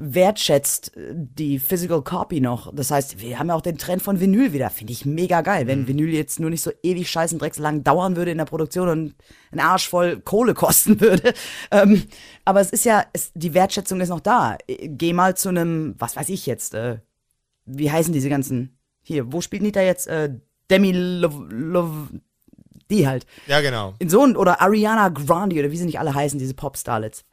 wertschätzt äh, die Physical Copy noch. Das heißt, wir haben ja auch den Trend von Vinyl wieder. Finde ich mega geil. Wenn Vinyl jetzt nur nicht so ewig scheißen dreckslang dauern würde in der Produktion und einen Arsch voll Kohle [LAUGHS] kosten würde. Ähm, aber es ist ja, es, die Wertschätzung ist noch da. Äh, Geh mal zu einem, was weiß ich jetzt, äh, wie heißen diese ganzen, hier, wo spielt Nita jetzt? Äh, Demi Lov, Lov, die halt. Ja, genau. In so ein, oder Ariana Grande oder wie sie nicht alle heißen, diese Pop-Starlets.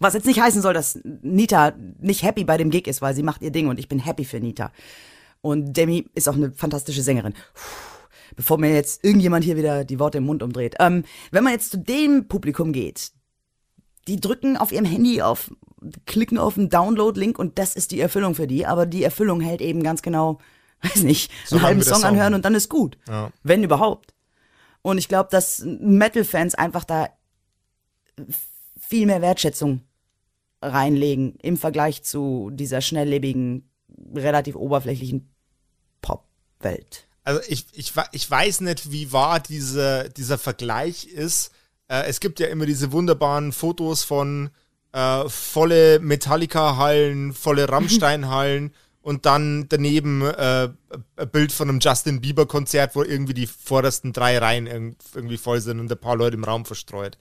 Was jetzt nicht heißen soll, dass Nita nicht happy bei dem Gig ist, weil sie macht ihr Ding und ich bin happy für Nita. Und Demi ist auch eine fantastische Sängerin. Puh, bevor mir jetzt irgendjemand hier wieder die Worte im Mund umdreht. Ähm, wenn man jetzt zu dem Publikum geht, die drücken auf ihrem Handy auf, klicken auf einen Download-Link und das ist die Erfüllung für die. Aber die Erfüllung hält eben ganz genau, [LAUGHS] weiß nicht, So einen halben Song. anhören und dann ist gut. Ja. Wenn überhaupt. Und ich glaube, dass Metal-Fans einfach da viel mehr Wertschätzung reinlegen im Vergleich zu dieser schnelllebigen, relativ oberflächlichen Pop-Welt. Also ich, ich, ich weiß nicht, wie wahr diese, dieser Vergleich ist. Äh, es gibt ja immer diese wunderbaren Fotos von äh, volle Metallica-Hallen, volle [LAUGHS] Rammstein-Hallen und dann daneben äh, ein Bild von einem Justin Bieber-Konzert, wo irgendwie die vordersten drei Reihen irg- irgendwie voll sind und ein paar Leute im Raum verstreut.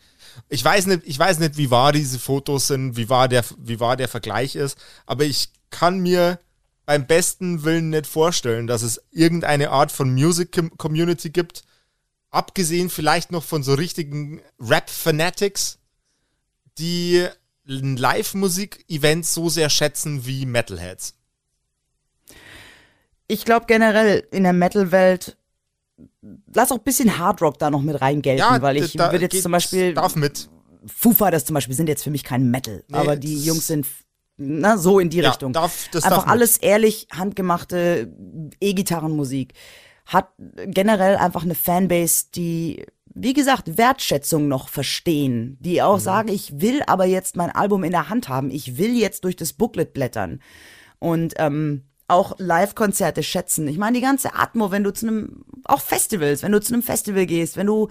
Ich weiß nicht, ich weiß nicht, wie wahr diese Fotos sind, wie wahr der, wie wahr der Vergleich ist, aber ich kann mir beim besten Willen nicht vorstellen, dass es irgendeine Art von Music Com- Community gibt, abgesehen vielleicht noch von so richtigen Rap-Fanatics, die Live-Musik-Event so sehr schätzen wie Metalheads. Ich glaube generell in der Metal-Welt, lass auch ein bisschen Hardrock da noch mit reingelten, weil ich würde jetzt zum Beispiel Darf mit. Foo Fighters zum Beispiel sind jetzt für mich kein Metal, Nee, aber die das- Jungs sind na, so in die Ja, Richtung. darf- das einfach darf mit. alles ehrlich handgemachte E-Gitarrenmusik. Hat generell einfach eine Fanbase, die, wie gesagt, Wertschätzung noch verstehen. Die Mhm. auch sagen, ich will aber jetzt mein Album in der Hand haben. Ich will jetzt durch das Booklet blättern. Und ähm, auch Live-Konzerte schätzen. Ich meine, die ganze Atmo, wenn du zu einem, auch Festivals, wenn du zu einem Festival gehst, wenn du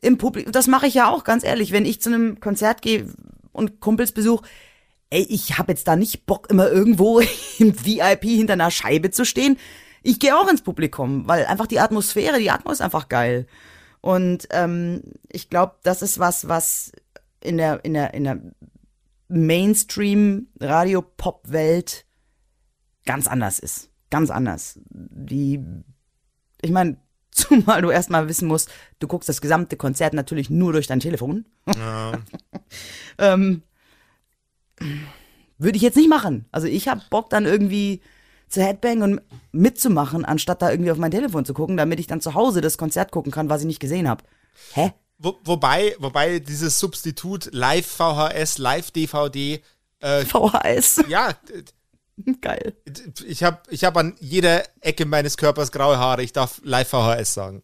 im Publikum, das mache ich ja auch, ganz ehrlich, wenn ich zu einem Konzert gehe und Kumpels besuch, ey, ich habe jetzt da nicht Bock, immer irgendwo [LAUGHS] im VIP hinter einer Scheibe zu stehen. Ich gehe auch ins Publikum, weil einfach die Atmosphäre, die Atmo ist einfach geil. Und ähm, ich glaube, das ist was, was in der, in der, in der Mainstream-Radio-Pop-Welt ganz anders ist. Ganz anders. Die, ich meine, [LAUGHS] zumal du erstmal wissen musst, du guckst das gesamte Konzert natürlich nur durch dein Telefon. [LAUGHS] ähm, würde ich jetzt nicht machen. Also ich habe Bock dann irgendwie zu Headbang und mitzumachen, anstatt da irgendwie auf mein Telefon zu gucken, damit ich dann zu Hause das Konzert gucken kann, was ich nicht gesehen habe. Hä? Wo, wobei, wobei dieses Substitut Live-VHS, Live-DVD, äh, VHS. ja, [LAUGHS] Geil. ich habe ich hab an jeder Ecke meines Körpers graue Haare. Ich darf Live-VHS sagen.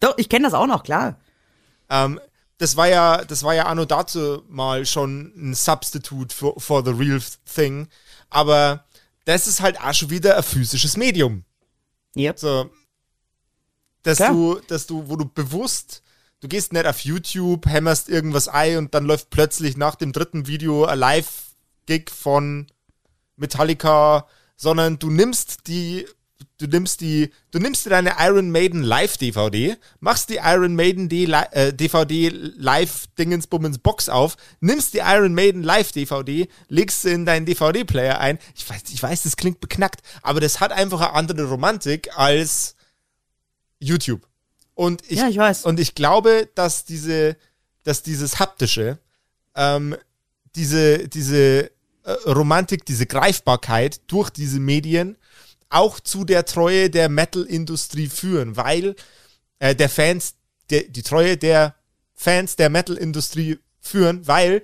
Doch, ich kenne das auch noch, klar. Ähm, das war ja, das war ja anno dazu mal schon ein Substitute for, for the real thing. Aber das ist halt auch schon wieder ein physisches Medium. Yep. So, dass Klar. du, dass du, wo du bewusst, du gehst nicht auf YouTube, hämmerst irgendwas ein und dann läuft plötzlich nach dem dritten Video ein Live-Gig von Metallica, sondern du nimmst die, du nimmst die, du nimmst dir deine Iron Maiden Live-DVD, machst die Iron Maiden D äh, DVD Live-Dingensbummens Box auf, nimmst die Iron Maiden Live-DVD, legst sie in deinen DVD-Player ein. Ich weiß, ich weiß, das klingt beknackt, aber das hat einfach eine andere Romantik als YouTube. Und ich, Ja, ich weiß. Und ich glaube, dass diese, dass dieses haptische, ähm, diese, diese äh, Romantik, diese Greifbarkeit durch diese Medien auch zu der Treue der Metal-Industrie führen, weil äh, der Fans, der, die Treue der Fans der Metal-Industrie führen, weil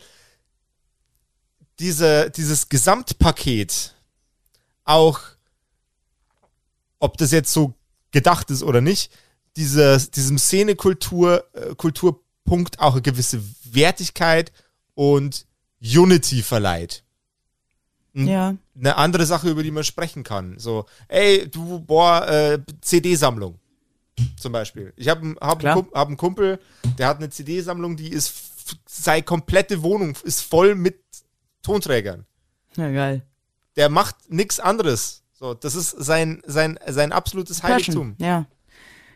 diese, dieses Gesamtpaket auch, ob das jetzt so gedacht ist oder nicht, diese, diesem Szenekultur, äh, Kulturpunkt auch eine gewisse Wertigkeit und Unity verleiht. Ja. Eine andere Sache, über die man sprechen kann. So, ey, du, boah, äh, CD-Sammlung zum Beispiel. Ich habe hab hab einen Kumpel, der hat eine CD-Sammlung, die ist, seine komplette Wohnung ist voll mit Tonträgern. Ja, geil. Der macht nichts anderes. So, das ist sein, sein, sein absolutes Heiligtum. Passion. Ja,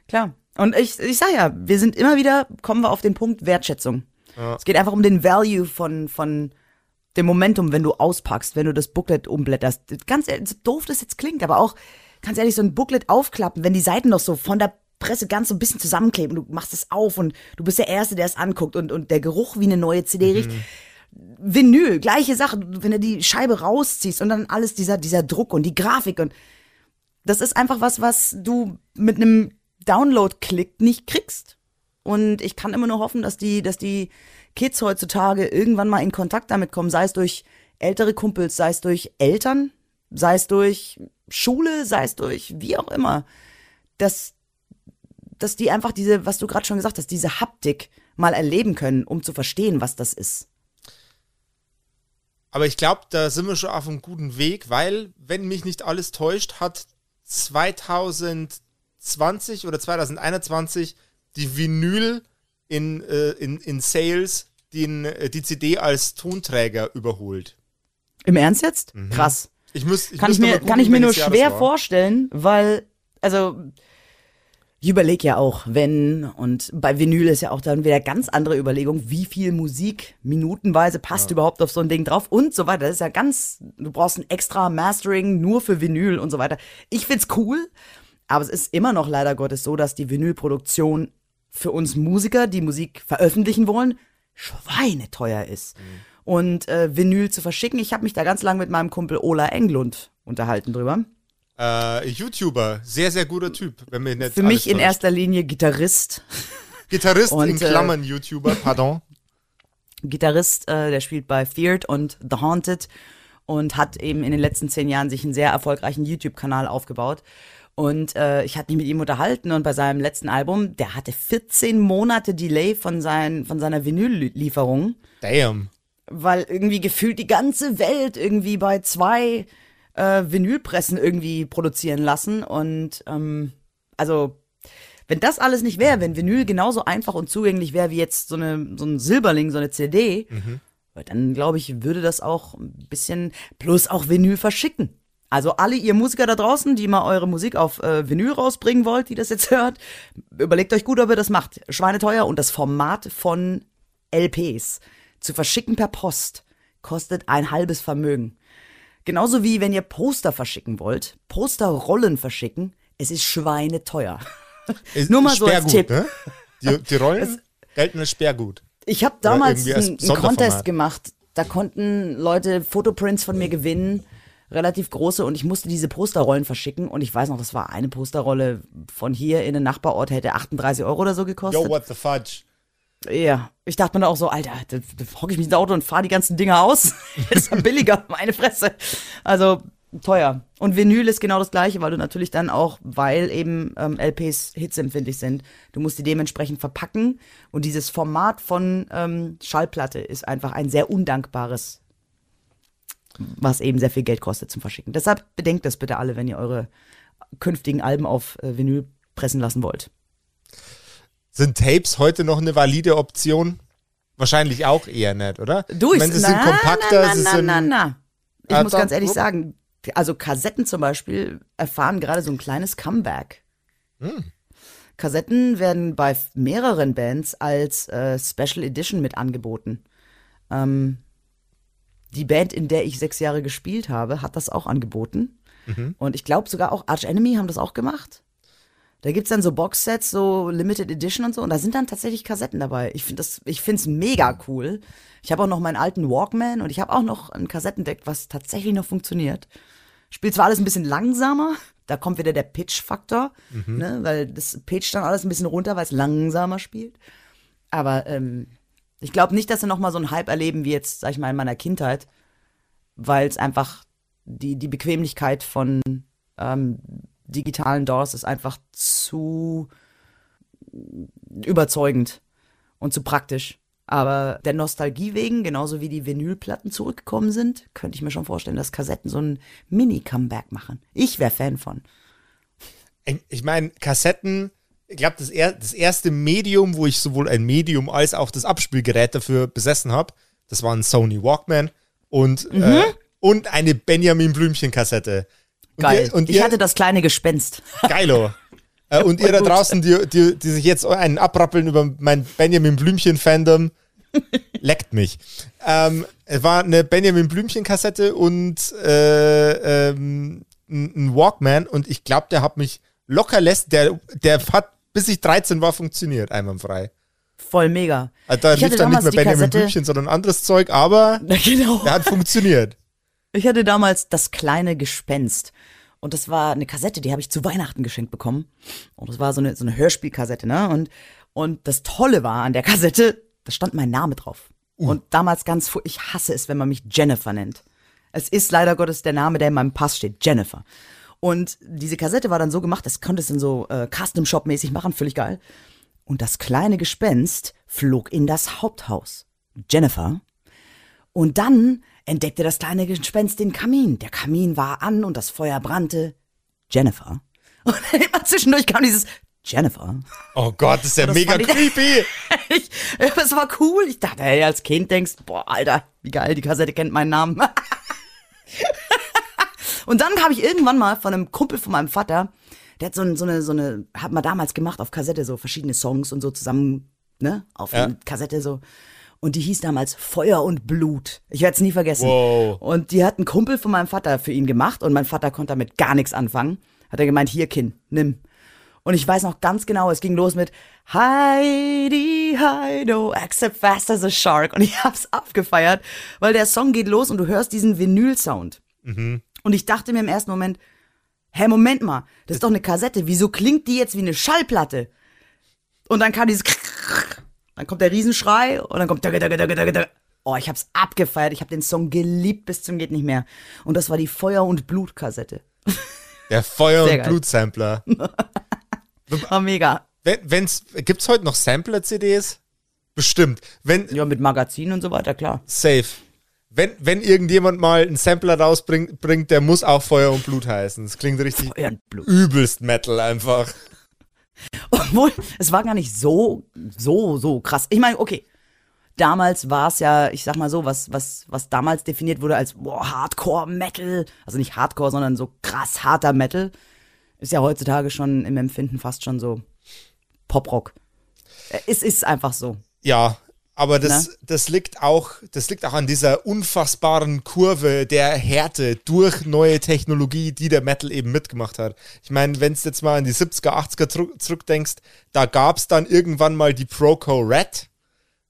klar. Und ich, ich sag ja, wir sind immer wieder, kommen wir auf den Punkt Wertschätzung. Ja. Es geht einfach um den Value von, von dem Momentum, wenn du auspackst, wenn du das Booklet umblätterst. Ganz ehrlich, so doof das jetzt klingt, aber auch, ganz ehrlich, so ein Booklet aufklappen, wenn die Seiten noch so von der Presse ganz so ein bisschen zusammenkleben, du machst es auf und du bist der Erste, der es anguckt und, und der Geruch wie eine neue CD riecht. Vinyl, gleiche Sache, wenn du die Scheibe rausziehst und dann alles dieser, dieser Druck und die Grafik und das ist einfach was, was du mit einem Download-Klick nicht kriegst. Und ich kann immer nur hoffen, dass die, dass die Kids heutzutage irgendwann mal in Kontakt damit kommen, sei es durch ältere Kumpels, sei es durch Eltern, sei es durch Schule, sei es durch wie auch immer, dass, dass die einfach diese, was du gerade schon gesagt hast, diese Haptik mal erleben können, um zu verstehen, was das ist. Aber ich glaube, da sind wir schon auf einem guten Weg, weil, wenn mich nicht alles täuscht, hat 2020 oder 2021 die Vinyl in, äh, in, in Sales den, äh, die CD als Tonträger überholt. Im Ernst jetzt? Krass. Ich muss, ich kann ich mir, gucken, kann ich mir nur schwer war. vorstellen, weil, also, ich überlege ja auch, wenn, und bei Vinyl ist ja auch dann wieder ganz andere Überlegung, wie viel Musik minutenweise passt überhaupt auf so ein Ding drauf und so weiter. Das ist ja ganz, du brauchst ein extra Mastering nur für Vinyl und so weiter. Ich find's cool, aber es ist immer noch leider Gottes so, dass die Vinylproduktion für uns Musiker, die Musik veröffentlichen wollen, schweineteuer ist. Und äh, Vinyl zu verschicken, ich habe mich da ganz lang mit meinem Kumpel Ola Englund unterhalten drüber. Äh, YouTuber, sehr, sehr guter Typ, wenn mir nicht Für mich in erster Linie Gitarrist. Gitarrist Und, in äh, Klammern YouTuber, pardon. Gitarrist, äh, der spielt bei Feared und The Haunted und hat eben in den letzten zehn Jahren sich einen sehr erfolgreichen YouTube-Kanal aufgebaut. Und äh, ich hatte mich mit ihm unterhalten und bei seinem letzten Album, der hatte 14 Monate Delay von, sein, von seiner Vinyl-Lieferung, Damn. weil irgendwie gefühlt die ganze Welt irgendwie bei zwei äh, Vinylpressen irgendwie produzieren lassen. Und ähm, also, wenn das alles nicht wäre, wenn Vinyl genauso einfach und zugänglich wäre wie jetzt so, eine, so ein Silberling, so eine CD, dann glaube ich, würde das auch ein bisschen plus auch Vinyl verschicken. Also alle ihr Musiker da draußen, die mal eure Musik auf äh, Vinyl rausbringen wollt, die das jetzt hört, überlegt euch gut, ob ihr das macht. Schweineteuer und das Format von LPs zu verschicken per Post kostet ein halbes Vermögen. Genauso wie wenn ihr Poster verschicken wollt, Posterrollen verschicken, es ist schweineteuer. [LAUGHS] Ist Nur mal so als Tipp. Ne? Die, [LAUGHS] die Rollen gelten als Sperrgut. Ich habe damals einen. Contest gemacht. Da konnten Leute Fotoprints von mir gewinnen, relativ große, und ich musste diese Posterrollen verschicken. Und ich weiß noch, das war eine Posterrolle von hier in den Nachbarort, hätte 38 Euro oder so gekostet. Yo, what the fudge? Ja, ich dachte mir da auch so, Alter, da, da hocke ich mich ins Auto und fahre die ganzen Dinger aus. [LAUGHS] das ist ja billiger, [LAUGHS] meine Fresse. Also teuer. Und Vinyl ist genau das gleiche, weil du natürlich dann auch, weil eben ähm, LPs hitzempfindlich sind, du musst die dementsprechend verpacken. Und dieses Format von ähm, Schallplatte ist einfach ein sehr undankbares, was eben sehr viel Geld kostet zum Verschicken. Deshalb bedenkt das bitte alle, wenn ihr eure künftigen Alben auf äh, Vinyl pressen lassen wollt. Sind Tapes heute noch eine valide Option? Wahrscheinlich auch eher nicht, oder? Du, ich meine, sie sind na, kompakter, na, sie na, sind. na, na. Ich Ah, muss ganz ehrlich guck. sagen, also Kassetten zum Beispiel erfahren gerade so ein kleines Comeback. Hm. Kassetten werden bei mehreren Bands als äh, Special Edition mit angeboten. Ähm, die Band, in der ich sechs Jahre gespielt habe, hat das auch angeboten. Mhm. Und ich glaube sogar auch Arch Enemy haben das auch gemacht. Da gibt's dann so Boxsets, so Limited Edition und so, und da sind dann tatsächlich Kassetten dabei. Ich finde das, ich find's mega cool. Ich habe auch noch meinen alten Walkman und ich habe auch noch ein Kassettendeck, was tatsächlich noch funktioniert. Spielt zwar alles ein bisschen langsamer, da kommt wieder der Pitch-Faktor, ne, weil das pitcht dann alles ein bisschen runter, weil es langsamer spielt. Aber ähm, ich glaube nicht, dass sie noch mal so einen Hype erleben wie jetzt, sag ich mal, in meiner Kindheit, weil es einfach die, die Bequemlichkeit von ähm, digitalen DAWs ist einfach zu überzeugend und zu praktisch. Aber der Nostalgie wegen, genauso wie die Vinylplatten zurückgekommen sind, könnte ich mir schon vorstellen, dass Kassetten so ein Mini-Comeback machen. Ich wäre Fan von. Ich meine, Kassetten, ich glaube, das, er, das erste Medium, wo ich sowohl ein Medium als auch das Abspielgerät dafür besessen habe, das war ein Sony Walkman und, mhm. äh, und eine Benjamin Blümchen-Kassette. Geil. Ihr, und ich ihr, hatte das kleine Gespenst. Geilo. Äh, und [LAUGHS] ihr da draußen, die, die, die sich jetzt einen abrappeln über mein Benjamin Blümchen-Fandom, [LAUGHS] leckt mich. Ähm, es war eine Benjamin Blümchen-Kassette und äh, ähm, ein Walkman und ich glaube, der hat mich locker lässt, der, der hat bis ich 13 war funktioniert, einwandfrei. Voll mega. Also da lief dann nicht mehr Benjamin Kassette, Blümchen, sondern anderes Zeug, aber [LAUGHS] genau. der hat funktioniert. Ich hatte damals das kleine Gespenst. Und das war eine Kassette, die habe ich zu Weihnachten geschenkt bekommen. Und das war so eine, so eine Hörspielkassette, ne? Und, und das Tolle war an der Kassette, da stand mein Name drauf. Uh. Und damals ganz, ich hasse es, wenn man mich Jennifer nennt. Es ist leider Gottes der Name, der in meinem Pass steht, Jennifer. Und diese Kassette war dann so gemacht, das konnte es dann so äh, Custom-Shop-mäßig machen, völlig geil. Und das kleine Gespenst flog in das Haupthaus. Jennifer. Und dann entdeckte das kleine Gespenst den Kamin. Der Kamin war an und das Feuer brannte. Jennifer. [LAUGHS] Und immer zwischendurch kam dieses Jennifer. Oh Gott, das ist ja mega creepy. [LAUGHS] Ich, das war cool. Ich dachte, hey, als Kind denkst, boah, Alter, wie geil, die Kassette kennt meinen Namen. [LAUGHS] und dann habe ich irgendwann mal von einem Kumpel von meinem Vater, der hat so, eine, so eine, so eine, hat man damals gemacht auf Kassette, so verschiedene Songs und so zusammen, ne, auf ja. Kassette so. Und die hieß damals Feuer und Blut. Ich werde es nie vergessen. Wow. Und die hat ein Kumpel von meinem Vater für ihn gemacht und mein Vater konnte damit gar nichts anfangen. Hat er gemeint, hier, Kind, nimm. Und ich weiß noch ganz genau, es ging los mit Heidi, Heido, accept fast as a shark. Und ich hab's abgefeiert, weil der Song geht los und du hörst diesen Vinyl-Sound. Mhm. Und ich dachte mir im ersten Moment, hä, Moment mal, das ist doch eine Kassette. Wieso klingt die jetzt wie eine Schallplatte? Und dann kam dieses [LAUGHS] dann kommt der Riesenschrei und dann kommt [LAUGHS] Oh, ich hab's abgefeiert. Ich hab den Song geliebt bis zum geht nicht mehr. Und das war die Feuer- und Blut-Kassette. [LAUGHS] Der Feuer- und Blut-Sampler. oh, mega. Wenn, wenn's, gibt's heute noch Sampler-CDs? Bestimmt. Wenn, ja, mit Magazinen und so weiter, klar. Safe. Wenn, wenn irgendjemand mal einen Sampler rausbringt, bringt, der muss auch Feuer und Blut heißen. Das klingt richtig übelst Metal einfach. [LAUGHS] Obwohl, es war gar nicht so, so, so krass. Ich meine, okay, damals war es ja, ich sag mal so, was, was, was damals definiert wurde als boah, Hardcore-Metal, also nicht Hardcore, sondern so krass harter Metal, ist ja heutzutage schon im Empfinden fast schon so Poprock. Es ist einfach so. Ja, aber das, ne? das liegt auch, das liegt auch an dieser unfassbaren Kurve der Härte durch neue Technologie, die der Metal eben mitgemacht hat. Ich meine, wenn du jetzt mal an die 70er, 80er zurückdenkst, da gab es dann irgendwann mal die Proco Red.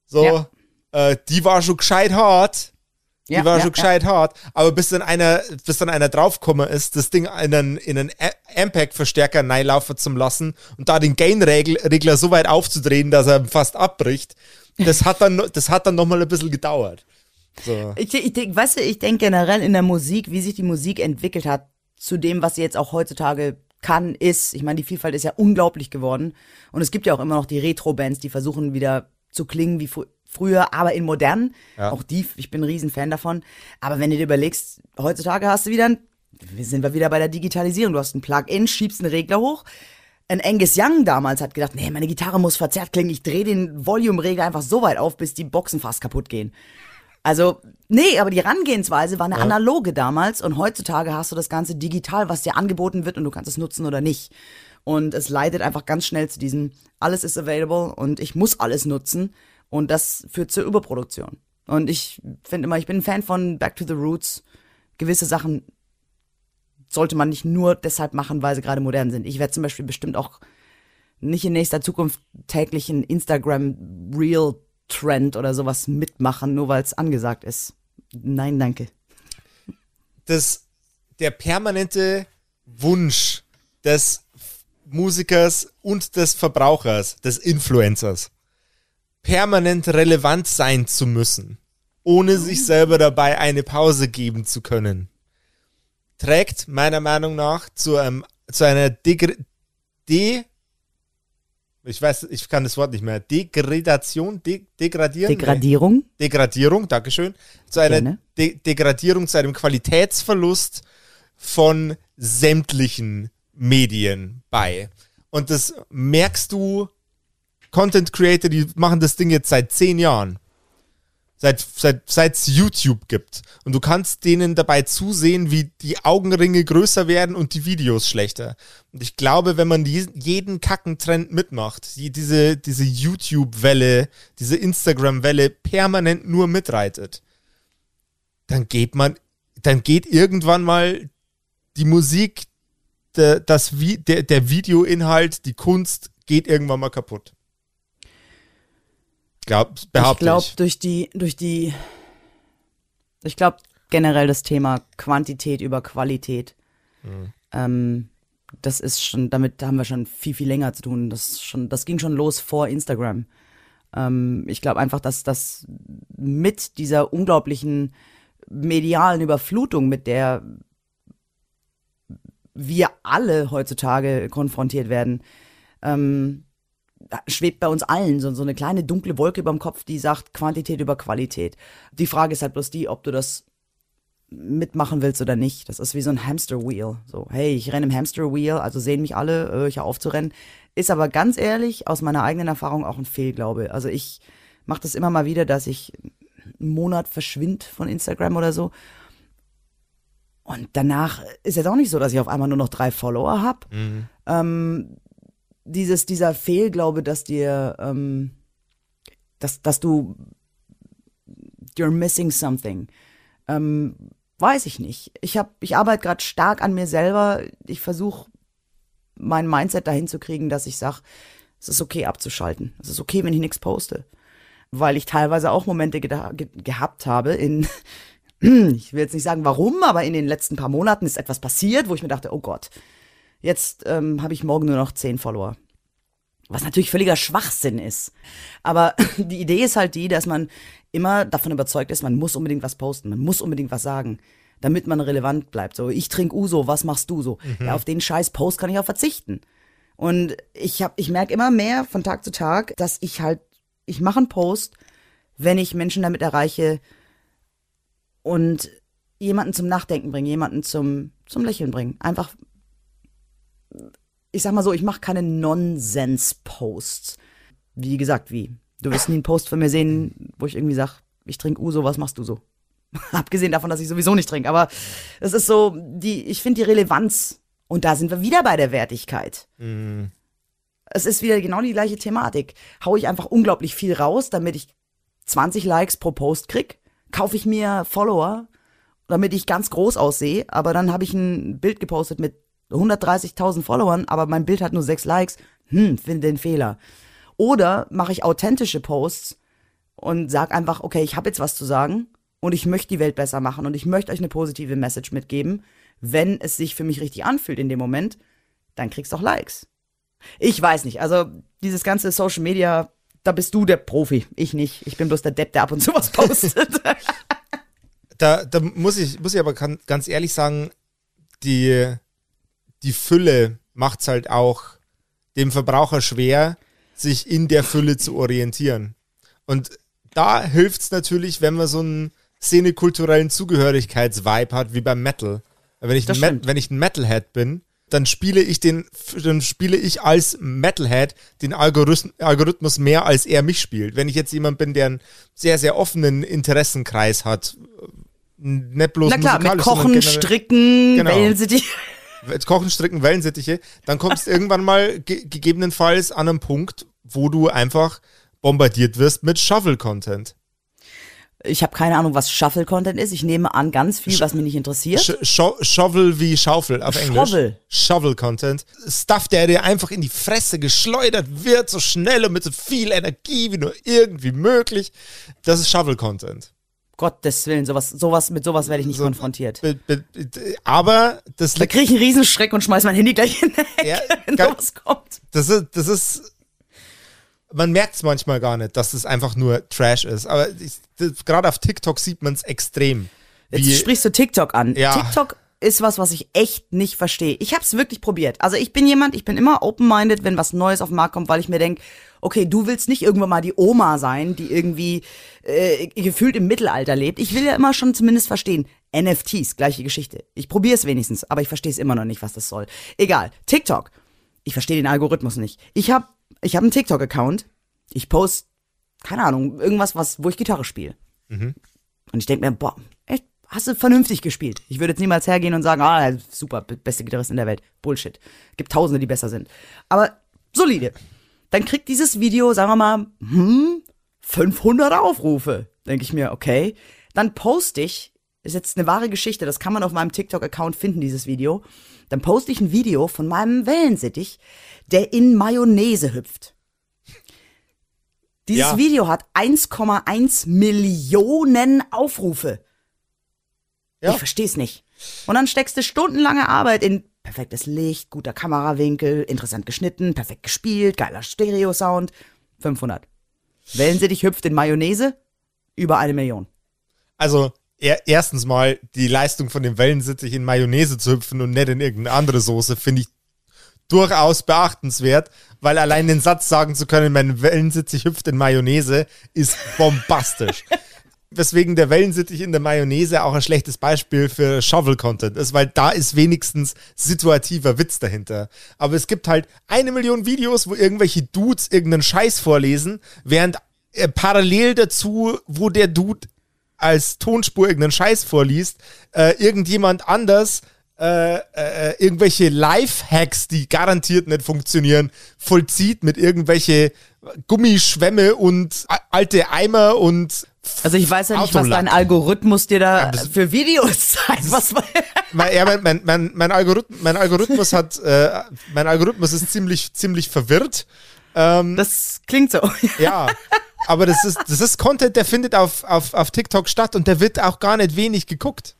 So, ja. äh, die war schon gescheit hart. Die ja, war ja, schon gescheit hart. Aber bis dann einer, bis dann einer draufgekommen ist, das Ding in einen, in einen Ampact-Verstärker reinlaufen zu lassen und da den Gain-Regler so weit aufzudrehen, dass er fast abbricht das hat dann, das hat dann nochmal ein bisschen gedauert. So. Ich, ich, ich, weißt du, ich denke generell in der Musik, wie sich die Musik entwickelt hat, zu dem, was sie jetzt auch heutzutage kann, ist, ich meine, die Vielfalt ist ja unglaublich geworden. Und es gibt ja auch immer noch die Retro-Bands, die versuchen wieder zu klingen wie früher, aber in modern. Ja. Auch die, ich bin ein Riesenfan davon. Aber wenn du dir überlegst, heutzutage hast du wieder ein, sind wir wieder bei der Digitalisierung. Du hast ein Plugin, schiebst einen Regler hoch, ein Angus Young damals hat gedacht, nee, meine Gitarre muss verzerrt klingen, ich drehe den Volume-Regler einfach so weit auf, bis die Boxen fast kaputt gehen. Also, nee, aber die Herangehensweise war eine ja. analoge damals und heutzutage hast du das Ganze digital, was dir angeboten wird und du kannst es nutzen oder nicht. Und es leitet einfach ganz schnell zu diesem, alles ist available und ich muss alles nutzen und das führt zur Überproduktion. Und ich finde immer, ich bin ein Fan von Back to the Roots. Gewisse Sachen sollte man nicht nur deshalb machen, weil sie gerade modern sind. Ich werde zum Beispiel bestimmt auch nicht in nächster Zukunft täglich einen Instagram-Real-Trend oder sowas mitmachen, nur weil es angesagt ist. Nein, danke. Das, der permanente Wunsch des Musikers und des Verbrauchers, des Influencers, permanent relevant sein zu müssen, ohne sich selber dabei eine Pause geben zu können, trägt meiner Meinung nach zu, einem, zu einer Degr De ich weiß, ich kann das Wort nicht mehr. Degradation, De degradieren? Degradierung? Nee. Degradierung, Dankeschön. Zu einer De Degradierung, zu einem Qualitätsverlust von sämtlichen Medien bei. Und das merkst du, Content Creator, die machen das Ding jetzt seit zehn Jahren. Seit, seit, seit es YouTube gibt. Und du kannst denen dabei zusehen, wie die Augenringe größer werden und die Videos schlechter. Und ich glaube, wenn man die, jeden Kackentrend mitmacht, die, diese, diese YouTube-Welle, diese Instagram-Welle permanent nur mitreitet, dann geht man, dann geht irgendwann mal die Musik, der, das, der, der Videoinhalt, die Kunst geht irgendwann mal kaputt. Glaub, ich glaube, durch die, durch die, ich glaube generell das Thema Quantität über Qualität. Mhm. Ähm, das ist schon, damit haben wir schon viel, viel länger zu tun. Das, schon, das ging schon los vor Instagram. Ähm, ich glaube einfach, dass das mit dieser unglaublichen medialen Überflutung, mit der wir alle heutzutage konfrontiert werden, ähm, schwebt bei uns allen so, so eine kleine dunkle Wolke über dem Kopf, die sagt Quantität über Qualität. Die Frage ist halt bloß die, ob du das mitmachen willst oder nicht. Das ist wie so ein Hamster-Wheel. So, hey, ich renne im Hamster-Wheel, also sehen mich alle, äh, ich aufzurennen. Ist aber ganz ehrlich, aus meiner eigenen Erfahrung auch ein Fehlglaube. Also ich mache das immer mal wieder, dass ich einen Monat verschwind von Instagram oder so. Und danach ist es auch nicht so, dass ich auf einmal nur noch drei Follower habe. Mhm. Ähm, dieses, dieser Fehlglaube, dass dir, ähm, dass, dass du, you're missing something. Ähm, weiß ich nicht. Ich hab, ich arbeite gerade stark an mir selber. Ich versuche mein Mindset dahin zu kriegen, dass ich sage, es ist okay abzuschalten. Es ist okay, wenn ich nichts poste. Weil ich teilweise auch Momente ge ge gehabt habe in, [CLEARS THROAT] ich will jetzt nicht sagen warum, aber in den letzten paar Monaten ist etwas passiert, wo ich mir dachte, oh Gott, Jetzt ähm, habe ich morgen nur noch zehn Follower. Was natürlich völliger Schwachsinn ist. Aber [LAUGHS] die Idee ist halt die, dass man immer davon überzeugt ist, man muss unbedingt was posten, man muss unbedingt was sagen, damit man relevant bleibt. So, ich trinke Uso, was machst du so? Mhm. Ja, auf den scheiß Post kann ich auch verzichten. Und ich hab, ich merke immer mehr von Tag zu Tag, dass ich halt, ich mache einen Post, wenn ich Menschen damit erreiche und jemanden zum Nachdenken bringe, jemanden zum, zum Lächeln bringen. Einfach ich sag mal so, ich mache keine Nonsens-Posts. Wie gesagt, wie? Du wirst nie einen Post von mir sehen, wo ich irgendwie sag, ich trinke Uso, was machst du so? [LAUGHS] Abgesehen davon, dass ich sowieso nicht trinke. Aber es ist so, die, ich finde die Relevanz. Und da sind wir wieder bei der Wertigkeit. Mhm. Es ist wieder genau die gleiche Thematik. Hau ich einfach unglaublich viel raus, damit ich 20 Likes pro Post krieg? Kaufe ich mir Follower, damit ich ganz groß aussehe, aber dann habe ich ein Bild gepostet mit 130.000 Followern, aber mein Bild hat nur sechs Likes. Hm, finde den Fehler. Oder mache ich authentische Posts und sag einfach, okay, ich habe jetzt was zu sagen und ich möchte die Welt besser machen und ich möchte euch eine positive Message mitgeben. Wenn es sich für mich richtig anfühlt in dem Moment, dann kriegst du auch Likes. Ich weiß nicht, also dieses ganze Social Media, da bist du der Profi, ich nicht. Ich bin bloß der Depp, der ab und zu was postet. [LAUGHS] da, da muss ich, muss ich aber ganz ehrlich sagen, die, die Fülle macht es halt auch dem Verbraucher schwer, sich in der Fülle zu orientieren. Und da hilft es natürlich, wenn man so einen szenekulturellen Zugehörigkeitsvibe hat, wie beim Metal. Wenn ich, ein, wenn ich ein Metalhead bin, dann spiele ich den, dann spiele ich als Metalhead den Algorithmus mehr, als er mich spielt. Wenn ich jetzt jemand bin, der einen sehr, sehr offenen Interessenkreis hat, nicht bloß Na klar, mit Kochen, Stricken, genau. Wellensittich. Kochen, Stricken, Wellensittiche, dann kommst du irgendwann mal ge gegebenenfalls an einen Punkt, wo du einfach bombardiert wirst mit Shuffle-Content. Ich habe keine Ahnung, was Shuffle-Content ist. Ich nehme an, ganz viel, was mich nicht interessiert. Sh Sh Shovel wie Schaufel auf Englisch. Shovel. Shovel-Content. Stuff, der dir einfach in die Fresse geschleudert wird, so schnell und mit so viel Energie wie nur irgendwie möglich. Das ist Shovel-Content. Gottes Willen, sowas, sowas, mit sowas werde ich nicht so, konfrontiert. Aber das Da kriege ich einen Riesenschreck und schmeiß mein Handy gleich in die Ecke, ja, wenn sowas kommt. Das ist, das ist man merkt es manchmal gar nicht, dass es einfach nur Trash ist. Aber gerade auf TikTok sieht man es extrem. Jetzt sprichst du TikTok an. Ja. TikTok ist was, was ich echt nicht verstehe. Ich habe es wirklich probiert. Also ich bin jemand, ich bin immer open-minded, wenn was Neues auf den Markt kommt, weil ich mir denk, okay, du willst nicht irgendwann mal die Oma sein, die irgendwie äh, gefühlt im Mittelalter lebt. Ich will ja immer schon zumindest verstehen. NFTs, gleiche Geschichte. Ich probiere es wenigstens, aber ich verstehe es immer noch nicht, was das soll. Egal. TikTok. Ich verstehe den Algorithmus nicht. Ich habe ich hab einen TikTok-Account. Ich post, keine Ahnung, irgendwas, was, wo ich Gitarre spiele. Und ich denke mir, boah, echt, hast du vernünftig gespielt. Ich würde jetzt niemals hergehen und sagen, ah, super, beste Gitarrist in der Welt. Bullshit. Gibt Tausende, die besser sind. Aber solide. Dann kriegt dieses Video, sagen wir mal, hm, 500 Aufrufe. Denke ich mir, okay. Dann poste ich, ist jetzt eine wahre Geschichte, das kann man auf meinem TikTok-Account finden, dieses Video. Dann poste ich ein Video von meinem Wellensittich, der in Mayonnaise hüpft. Dieses Ja. Video hat 1,1 Millionen Aufrufe. Ja. Ich versteh's nicht. Und dann steckst du stundenlange Arbeit in perfektes Licht, guter Kamerawinkel, interessant geschnitten, perfekt gespielt, geiler Stereo-Sound. 500. Wellensittich hüpft in Mayonnaise, über eine Million. Also, er, erstens mal, die Leistung von dem Wellensittich in Mayonnaise zu hüpfen und nicht in irgendeine andere Soße, finde ich durchaus beachtenswert, weil allein den Satz sagen zu können, mein Wellensittich hüpft in Mayonnaise, ist bombastisch. [LAUGHS] Weswegen der Wellensittich in der Mayonnaise auch ein schlechtes Beispiel für Shovel-Content ist, weil da ist wenigstens situativer Witz dahinter. Aber es gibt halt eine Million Videos, wo irgendwelche Dudes irgendeinen Scheiß vorlesen, während äh, parallel dazu, wo der Dude als Tonspur irgendeinen Scheiß vorliest, äh, irgendjemand anders äh, äh, irgendwelche Life-Hacks, die garantiert nicht funktionieren, vollzieht mit irgendwelche Gummischwämme und alte Eimer und Also ich weiß ja nicht, was Autolack. dein Algorithmus dir da das- für Videos [LAUGHS] zeigt. Was, mein, ja, mein, mein, mein, Algorithmus, mein Algorithmus hat, äh, mein Algorithmus ist ziemlich, ziemlich verwirrt. das klingt so. Ja, aber das ist, das ist Content, der findet auf, auf, auf TikTok statt und der wird auch gar nicht wenig geguckt.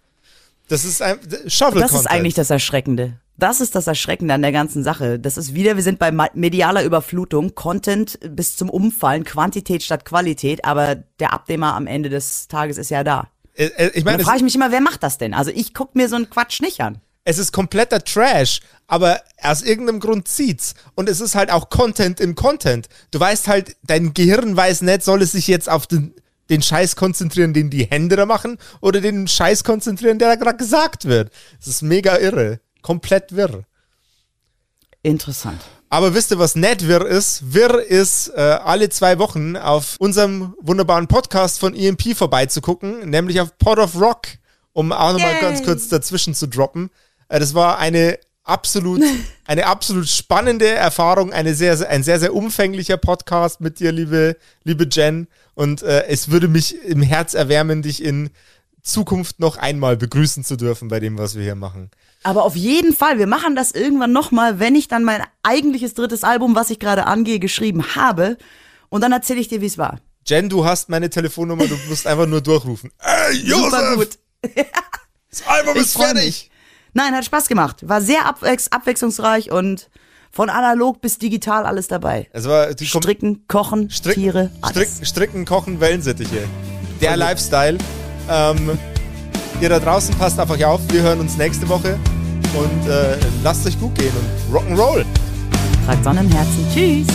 Das ist ein Shovel-Content. Das ist eigentlich das Erschreckende. Das ist das Erschreckende an der ganzen Sache. Das ist wieder, wir sind bei medialer Überflutung, Content bis zum Umfallen, Quantität statt Qualität, aber der Abnehmer am Ende des Tages ist ja da. Äh, äh, Ich meine, dann es, frage ich mich immer, wer macht das denn? Also ich guck mir so einen Quatsch nicht an. es ist kompletter Trash, aber aus irgendeinem Grund zieht's. Und es ist halt auch Content im Content. Du weißt halt, dein Gehirn weiß nicht, soll es sich jetzt auf den, den Scheiß konzentrieren, den die Hände da machen, oder den Scheiß konzentrieren, der da gerade gesagt wird. Es ist mega irre. Komplett wirr. Interessant. Aber wisst ihr, was nett wirr ist? Wirr ist, äh, alle zwei Wochen auf unserem wunderbaren Podcast von EMP vorbeizugucken, nämlich auf Pod of Rock, um auch nochmal ganz kurz dazwischen zu droppen. Äh, das war eine absolut, [LAUGHS] eine absolut spannende Erfahrung, eine sehr, sehr, ein sehr, sehr umfänglicher Podcast mit dir, liebe, liebe Jen. Und äh, es würde mich im Herz erwärmen, dich in Zukunft noch einmal begrüßen zu dürfen bei dem, was wir hier machen. Aber auf jeden Fall, wir machen das irgendwann nochmal, wenn ich dann mein eigentliches drittes Album, was ich gerade angehe, geschrieben habe. Und dann erzähle ich dir, wie es war. Jen, du hast meine Telefonnummer, du musst einfach nur durchrufen. Ey, Josef, Super gut. [LAUGHS] das Album ist fertig. mich. Nein, hat Spaß gemacht. War sehr abwechs abwechslungsreich und von analog bis digital alles dabei. Es war die Stricken, kochen, Strick- Tiere, alles. Stricken, Kochen, Wellensittiche. Der Lifestyle. Ähm, ihr da draußen passt auf euch auf. Wir hören uns nächste Woche und äh, lasst euch gut gehen und Rock'n'Roll. Tragt Sonne im Herzen. Tschüss.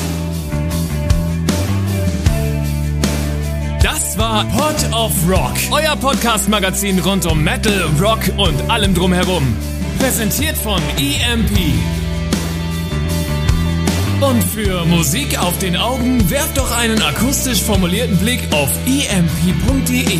Das war Pod of Rock, euer Podcast-Magazin rund um Metal, Rock und allem drumherum. Präsentiert von EMP. Und für Musik auf den Augen werft doch einen akustisch formulierten Blick auf emp.de.